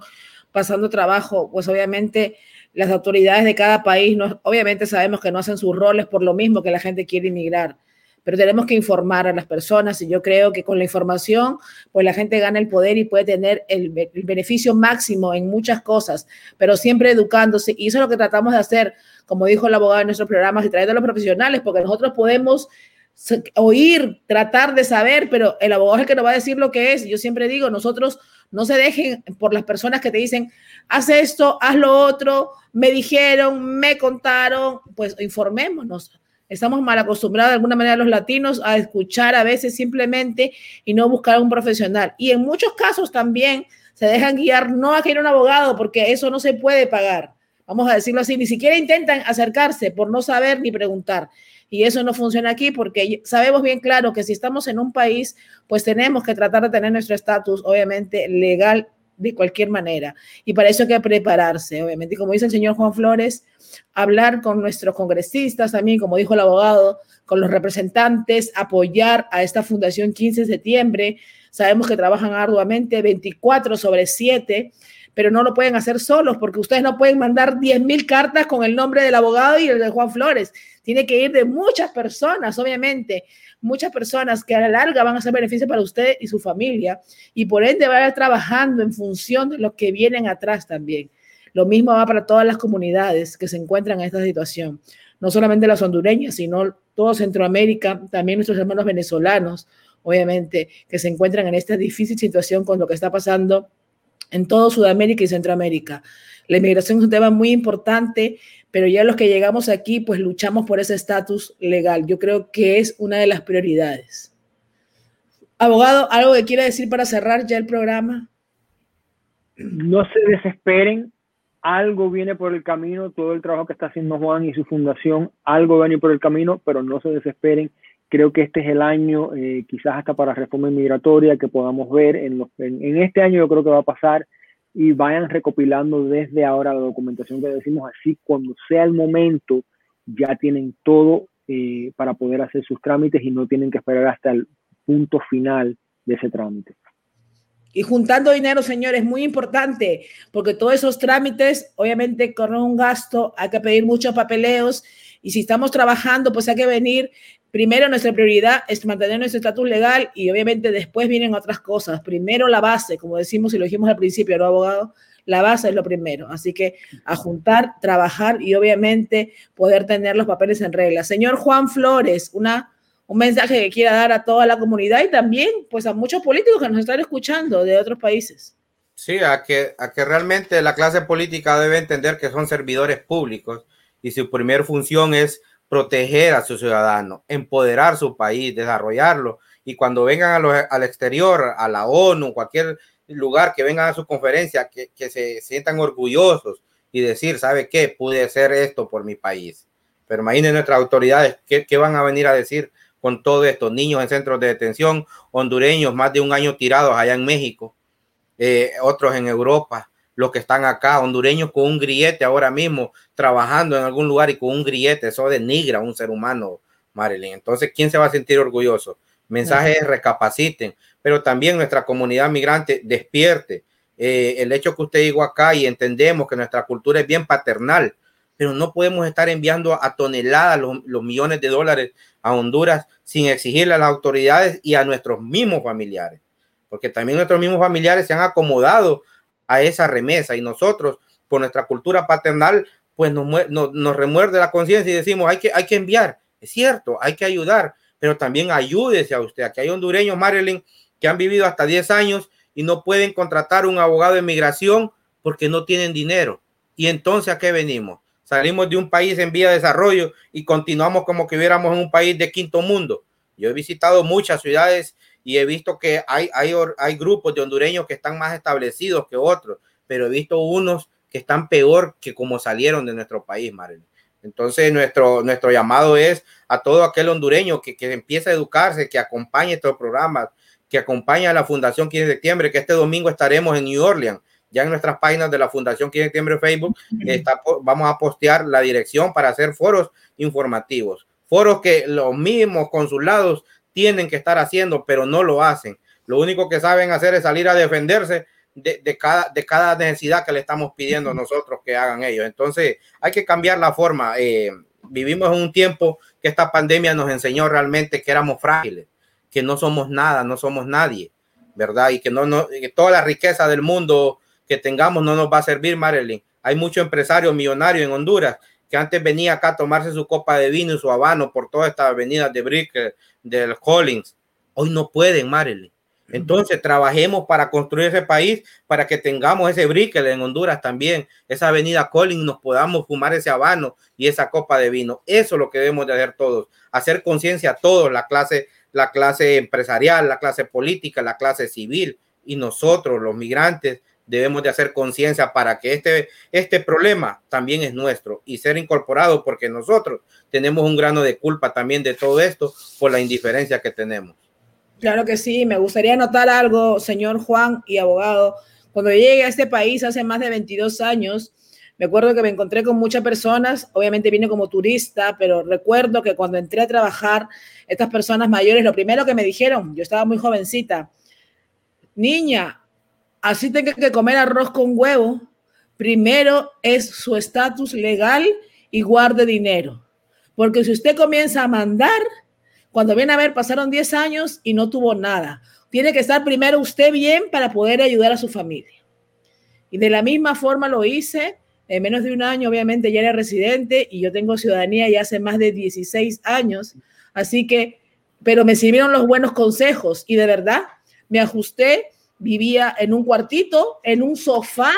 pasando trabajo, pues obviamente las autoridades de cada país, obviamente sabemos que no hacen sus roles por lo mismo que la gente quiere inmigrar, pero tenemos que informar a las personas y yo creo que con la información, pues la gente gana el poder y puede tener el, beneficio máximo en muchas cosas, pero siempre educándose y eso es lo que tratamos de hacer, como dijo el abogado en nuestros programas, y traer a los profesionales, porque nosotros podemos oír, tratar de saber, pero el abogado es el que nos va a decir lo que es. Yo siempre digo, nosotros no se dejen por las personas que te dicen, haz esto, haz lo otro, me dijeron, me contaron, pues informémonos. Estamos mal acostumbrados de alguna manera los latinos a escuchar a veces simplemente y no buscar un profesional. Y en muchos casos también se dejan guiar no a que ir un abogado porque eso no se puede pagar. Vamos a decirlo así, ni siquiera intentan acercarse por no saber ni preguntar. Y eso no funciona aquí porque sabemos bien claro que si estamos en un país, pues tenemos que tratar de tener nuestro estatus, obviamente, legal de cualquier manera. Y para eso hay que prepararse, obviamente. Como dice el señor Juan Flores, hablar con nuestros congresistas también, como dijo el abogado, con los representantes, apoyar a esta Fundación 15 de septiembre. Sabemos que trabajan arduamente 24 sobre 7, pero no lo pueden hacer solos porque ustedes no pueden mandar 10 mil cartas con el nombre del abogado y el de Juan Flores. Tiene que ir de muchas personas, obviamente, muchas personas que a la larga van a ser beneficio para usted y su familia y por ende van a ir trabajando en función de los que vienen atrás también. Lo mismo va para todas las comunidades que se encuentran en esta situación, no solamente las hondureñas, sino todo Centroamérica, también nuestros hermanos venezolanos, obviamente, que se encuentran en esta difícil situación con lo que está pasando en todo Sudamérica y Centroamérica. La inmigración es un tema muy importante, pero ya los que llegamos aquí, pues luchamos por ese estatus legal. Yo creo que es una de las prioridades. Abogado, ¿algo que quiera decir para cerrar ya el programa? No se desesperen, algo viene por el camino, todo el trabajo que está haciendo Juan y su fundación, algo viene por el camino, pero no se desesperen. Creo que este es el año, eh, quizás hasta para reforma migratoria, que podamos ver. En, los, en, este año yo creo que va a pasar y vayan recopilando desde ahora la documentación que decimos así, cuando sea el momento, ya tienen todo eh, para poder hacer sus trámites y no tienen que esperar hasta el punto final de ese trámite. Y juntando dinero, señores, muy importante, porque todos esos trámites, obviamente, con un gasto, hay que pedir muchos papeleos. Y si estamos trabajando, pues hay que venir. Primero, nuestra prioridad es mantener nuestro estatus legal y obviamente después vienen otras cosas. Primero, la base, como decimos y lo dijimos al principio, ¿no, abogado? La base es lo primero. Así que a juntar, trabajar y obviamente poder tener los papeles en regla. Señor Juan Flores, una un mensaje que quiera dar a toda la comunidad y también pues a muchos políticos que nos están escuchando de otros países. Sí, a que, a que realmente la clase política debe entender que son servidores públicos y su primera función es proteger a sus ciudadanos, empoderar su país, desarrollarlo. Y cuando vengan al exterior, a la ONU, cualquier lugar que vengan a su conferencia, que, se sientan orgullosos y decir, ¿sabe qué? Pude hacer esto por mi país. Pero imaginen nuestras autoridades, ¿qué, van a venir a decir? con todos estos niños en centros de detención, hondureños más de un año tirados allá en México, eh, otros en Europa, los que están acá, hondureños con un grillete ahora mismo, trabajando en algún lugar y con un grillete, eso denigra a un ser humano, Marilyn. Entonces, ¿quién se va a sentir orgulloso? Mensajes recapaciten, pero también nuestra comunidad migrante despierte. Eh, el hecho que usted dijo acá y entendemos que nuestra cultura es bien paternal, pero no podemos estar enviando a toneladas los, millones de dólares a Honduras sin exigirle a las autoridades y a nuestros mismos familiares, porque también nuestros mismos familiares se han acomodado a esa remesa y nosotros, por nuestra cultura paternal, pues nos, remuerde la conciencia y decimos, hay que, hay que enviar, es cierto, hay que ayudar, pero también ayúdese a usted. Aquí hay hondureños, Marilyn, que han vivido hasta 10 años y no pueden contratar un abogado de migración porque no tienen dinero. Y entonces, ¿a qué venimos? Salimos de un país en vía de desarrollo y continuamos como que viéramos en un país de quinto mundo. Yo he visitado muchas ciudades y he visto que hay, hay, hay grupos de hondureños que están más establecidos que otros, pero he visto unos que están peor que como salieron de nuestro país, Marilyn. Entonces, nuestro, nuestro llamado es a todo aquel hondureño que, que empiece a educarse, que acompañe estos programas, que acompañe a la Fundación 15 de septiembre, que este domingo estaremos en New Orleans ya en nuestras páginas de la Fundación 15 de septiembre Facebook está, vamos a postear la dirección para hacer foros informativos. Foros que los mismos consulados tienen que estar haciendo, pero no lo hacen. Lo único que saben hacer es salir a defenderse de, cada, de cada necesidad que le estamos pidiendo nosotros que hagan ellos. Entonces, hay que cambiar la forma. Eh, vivimos en un tiempo que esta pandemia nos enseñó realmente que éramos frágiles, que no somos nada, no somos nadie, ¿verdad? Y que, no, no, que toda la riqueza del mundo que tengamos no nos va a servir, Marilyn. Hay muchos empresarios millonarios en Honduras que antes venía acá a tomarse su copa de vino y su habano por toda esta avenida de Brick, del Collins. Hoy no pueden, Marilyn. Entonces, trabajemos para construir ese país, para que tengamos ese Brickell en Honduras también, esa avenida Collins, nos podamos fumar ese habano y esa copa de vino. Eso es lo que debemos de hacer todos, hacer conciencia a todos, la clase, la clase empresarial, la clase política, la clase civil y nosotros, los migrantes, debemos de hacer conciencia para que este, este problema también es nuestro y ser incorporado porque nosotros tenemos un grano de culpa también de todo esto por la indiferencia que tenemos. Claro que sí, me gustaría anotar algo, señor Juan y abogado. Cuando llegué a este país hace más de 22 años, me acuerdo que me encontré con muchas personas, obviamente vine como turista, pero recuerdo que cuando entré a trabajar, estas personas mayores, lo primero que me dijeron, yo estaba muy jovencita, niña, así tenga que comer arroz con huevo, primero es su estatus legal y guarde dinero. Porque si usted comienza a mandar, cuando viene a ver, pasaron 10 años y no tuvo nada. Tiene que estar primero usted bien para poder ayudar a su familia. Y de la misma forma lo hice. En menos de un año, obviamente, ya era residente y yo tengo ciudadanía ya hace más de 16 años. Así que, pero me sirvieron los buenos consejos y de verdad me ajusté vivía en un cuartito, en un sofá,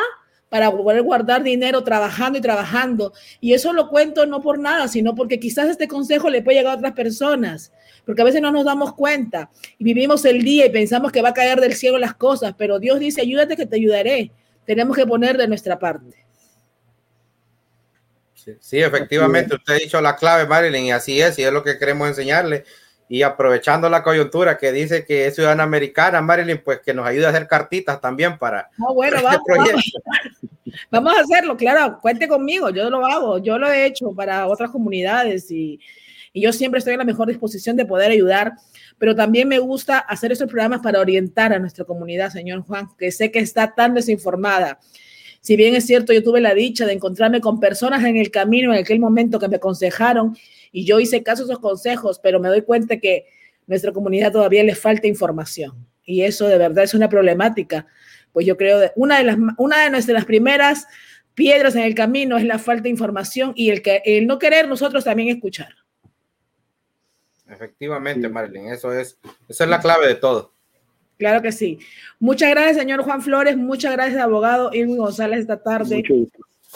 para poder guardar dinero trabajando y trabajando. Y eso lo cuento no por nada, sino porque quizás este consejo le puede llegar a otras personas, porque a veces no nos damos cuenta y vivimos el día y pensamos que va a caer del cielo las cosas, pero Dios dice, ayúdate que te ayudaré. Tenemos que poner de nuestra parte. Sí, efectivamente, usted ha dicho la clave, Marilyn, y así es, y es lo que queremos enseñarle y aprovechando la coyuntura que dice que es ciudadana americana, Marilyn, pues que nos ayude a hacer cartitas también para, no, bueno, este vamos, *laughs* vamos, a hacerlo, claro, cuente conmigo, yo lo hago, yo lo he hecho para otras comunidades y, y yo siempre estoy en la mejor disposición de poder ayudar, pero también me gusta hacer estos programas para orientar a nuestra comunidad, señor Juan, que sé que está tan desinformada. Si bien es cierto, yo tuve la dicha de encontrarme con personas en el camino en aquel momento que me aconsejaron y yo hice caso a esos consejos, pero me doy cuenta que nuestra comunidad todavía le falta información y eso de verdad es una problemática. Pues yo creo que una de las una de nuestras primeras piedras en el camino es la falta de información y el que el no querer nosotros también escuchar. Efectivamente, Marilyn, eso es esa es la clave de todo. Claro que sí. Muchas gracias, señor Juan Flores. Muchas gracias, abogado Irwin González, esta tarde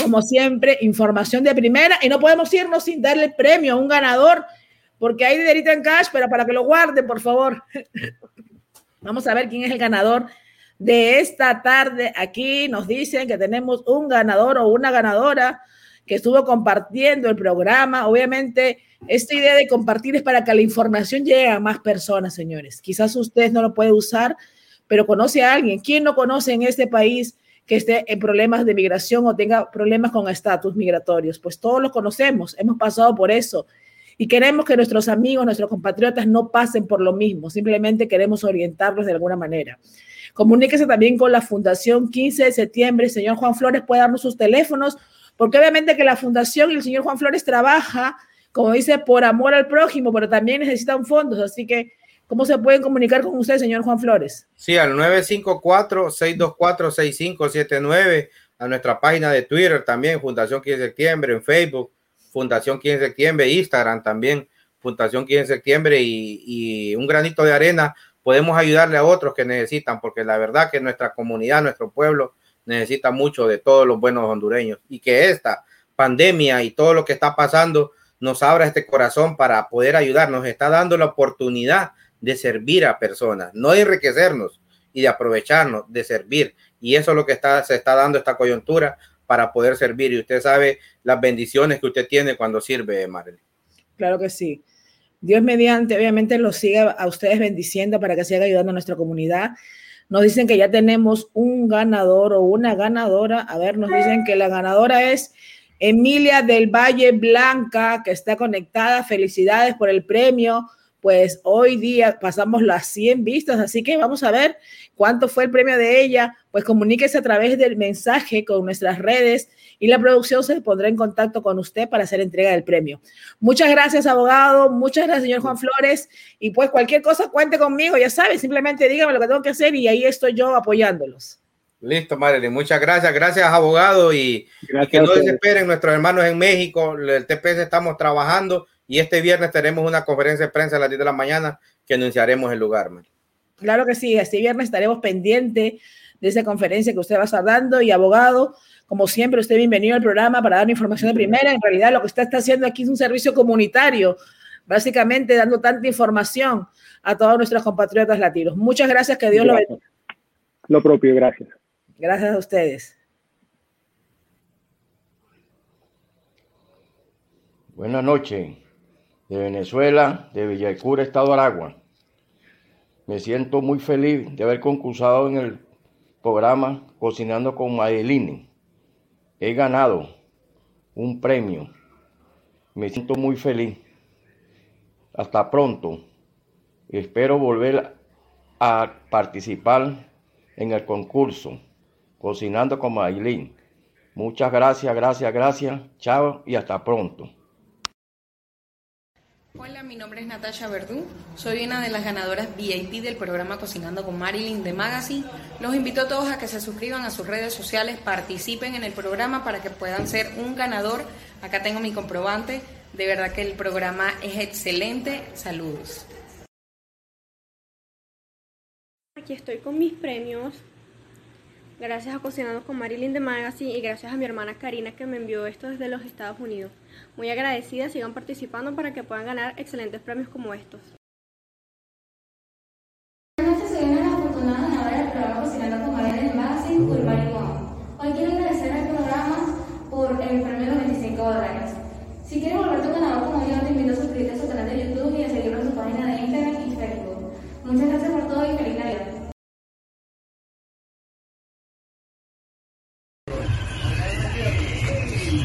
como siempre, información de primera y no podemos irnos sin darle premio a un ganador porque hay dinerito en cash, pero para que lo guarden, por favor. *laughs* Vamos a ver quién es el ganador de esta tarde. Aquí nos dicen que tenemos un ganador o una ganadora que estuvo compartiendo el programa. Obviamente, esta idea de compartir es para que la información llegue a más personas, señores. Quizás usted no lo puede usar, pero conoce a alguien. ¿Quién no conoce en este país que esté en problemas de migración o tenga problemas con estatus migratorios. Pues todos lo conocemos, hemos pasado por eso y queremos que nuestros amigos, nuestros compatriotas no pasen por lo mismo, simplemente queremos orientarlos de alguna manera. Comuníquese también con la Fundación 15 de septiembre. Señor Juan Flores puede darnos sus teléfonos, porque obviamente que la Fundación y el señor Juan Flores trabaja, como dice, por amor al prójimo, pero también necesitan fondos, así que ¿Cómo se pueden comunicar con usted, señor Juan Flores? Sí, al 954-624-6579, a nuestra página de Twitter también, Fundación 15 de septiembre, en Facebook, Fundación 15 de septiembre, Instagram también, Fundación 15 de septiembre y, y un granito de arena. Podemos ayudarle a otros que necesitan, porque la verdad que nuestra comunidad, nuestro pueblo, necesita mucho de todos los buenos hondureños y que esta pandemia y todo lo que está pasando nos abra este corazón para poder ayudar, nos está dando la oportunidad de servir a personas, no de enriquecernos y de aprovecharnos, de servir. Y eso es lo que está, se está dando esta coyuntura para poder servir. Y usted sabe las bendiciones que usted tiene cuando sirve, Marilyn. Claro que sí. Dios mediante, obviamente, los siga a ustedes bendiciendo para que siga ayudando a nuestra comunidad. Nos dicen que ya tenemos un ganador o una ganadora. A ver, nos dicen que la ganadora es Emilia del Valle Blanca, que está conectada. Felicidades por el premio pues hoy día pasamos las 100 vistas, así que vamos a ver cuánto fue el premio de ella, pues comuníquese a través del mensaje con nuestras redes y la producción se pondrá en contacto con usted para hacer entrega del premio. Muchas gracias, abogado, muchas gracias, señor Juan Flores, y pues cualquier cosa cuente conmigo, ya sabe, simplemente dígame lo que tengo que hacer y ahí estoy yo apoyándolos. Listo, Marilyn, muchas gracias, gracias, abogado, y, y que no desesperen nuestros hermanos en México, el TPS estamos trabajando y este viernes tenemos una conferencia de prensa a las 10 de la mañana que anunciaremos el lugar. Claro que sí, este viernes estaremos pendientes de esa conferencia que usted va a estar dando y abogado, como siempre, usted bienvenido al programa para dar información de primera. En realidad, lo que usted está haciendo aquí es un servicio comunitario, básicamente dando tanta información a todos nuestros compatriotas latinos. Muchas gracias, que Dios lo bendiga. Lo propio, gracias. Gracias a ustedes. Buenas noches, de Venezuela, de Villacura, Estado Aragua. Me siento muy feliz de haber concursado en el programa Cocinando con Madeline. He ganado un premio. Me siento muy feliz. Hasta pronto. Espero volver a participar en el concurso Cocinando con Madeline. Muchas gracias, gracias, gracias. Chao y hasta pronto. Hola, mi nombre es Natasha Verdú. Soy una de las ganadoras VIP del programa Cocinando con Marilyn de Magazine. Los invito a todos a que se suscriban a sus redes sociales, participen en el programa para que puedan ser un ganador. Acá tengo mi comprobante. De verdad que el programa es excelente. Saludos. Aquí estoy con mis premios. Gracias a Cocinando con Marilyn de Magazine y gracias a mi hermana Karina que me envió esto desde los Estados Unidos. Muy agradecida, sigan participando para que puedan ganar excelentes premios como estos. Buenas noches, soy una de las afortunadas ganadoras del programa Cocinando con Marilyn de Magazine, Urbani Hoy quiero agradecer al programa por el premio de los 25 dólares. Si quieres volverte un ganador como yo, te invito a suscribirte a su canal de YouTube y a seguirlo en su página de Instagram y Facebook. Muchas gracias por todo y feliz Navidad.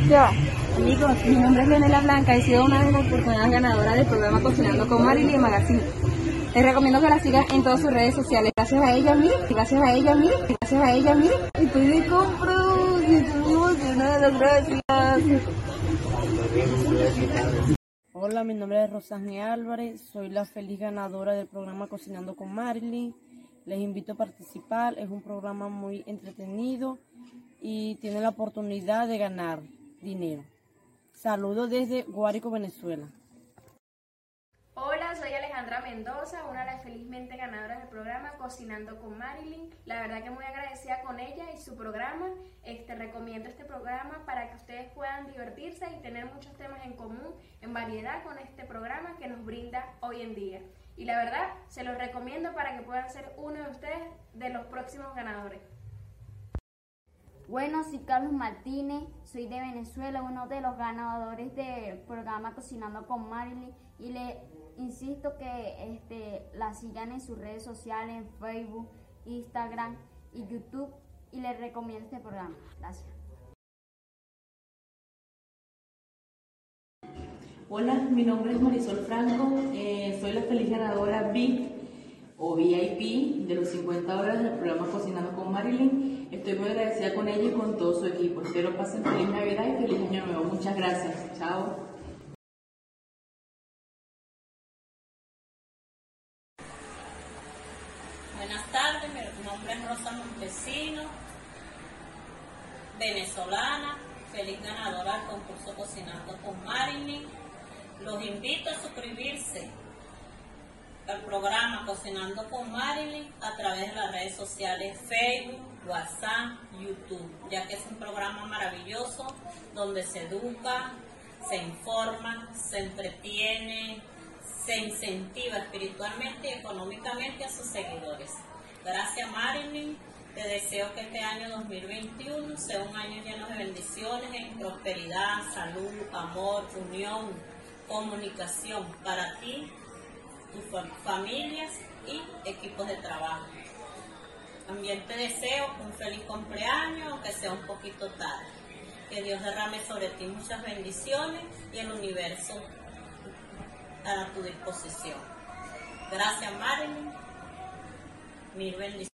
Yo, amigos, mi nombre es Leonela Blanca y he sido una de las afortunadas ganadoras del programa Cocinando con Marilyn Magazine. Les recomiendo que la sigan en todas sus redes sociales. Gracias a ella, miren, gracias a ella, miren, gracias a ella, miren. Estoy de compro y estoy emocionada, gracias. Hola, mi nombre es Rosane Álvarez, soy la feliz ganadora del programa Cocinando con Marilyn. Les invito a participar, es un programa muy entretenido y tiene la oportunidad de ganar dinero. Saludos desde Guárico, Venezuela. Hola, soy Alejandra Mendoza, una de las felizmente ganadoras del programa Cocinando con Marilyn. La verdad que muy agradecida con ella y su programa. Este recomiendo este programa para que ustedes puedan divertirse y tener muchos temas en común, en variedad con este programa que nos brinda hoy en día. Y la verdad, se los recomiendo para que puedan ser uno de ustedes de los próximos ganadores. Bueno, soy Carlos Martínez, soy de Venezuela, uno de los ganadores del programa Cocinando con Marilyn y le insisto que este, la sigan en sus redes sociales, en Facebook, Instagram y YouTube y les recomiendo este programa. Gracias. Hola, mi nombre es Marisol Franco, eh, soy la feliz ganadora VIP o VIP de los 50 horas del programa Cocinando con Marilyn. Estoy muy agradecida con ella y con todo su equipo. Espero pasen feliz Navidad y feliz Año Nuevo. Muchas gracias. Chao. Buenas tardes, mi nombre es Rosa Montesino, venezolana, feliz ganadora del concurso Cocinando con Marilyn. Los invito a suscribirse al programa Cocinando con Marilyn a través de las redes sociales Facebook, WhatsApp, YouTube, ya que es un programa maravilloso donde se educa, se informa, se entretiene, se incentiva espiritualmente y económicamente a sus seguidores. Gracias Marilyn, te deseo que este año 2021 sea un año lleno de bendiciones, en prosperidad, salud, amor, unión, comunicación para ti familias y equipos de trabajo. También te deseo un feliz cumpleaños, aunque sea un poquito tarde. Que Dios derrame sobre ti muchas bendiciones y el universo a tu disposición. Gracias, Marilyn. Mil bendiciones.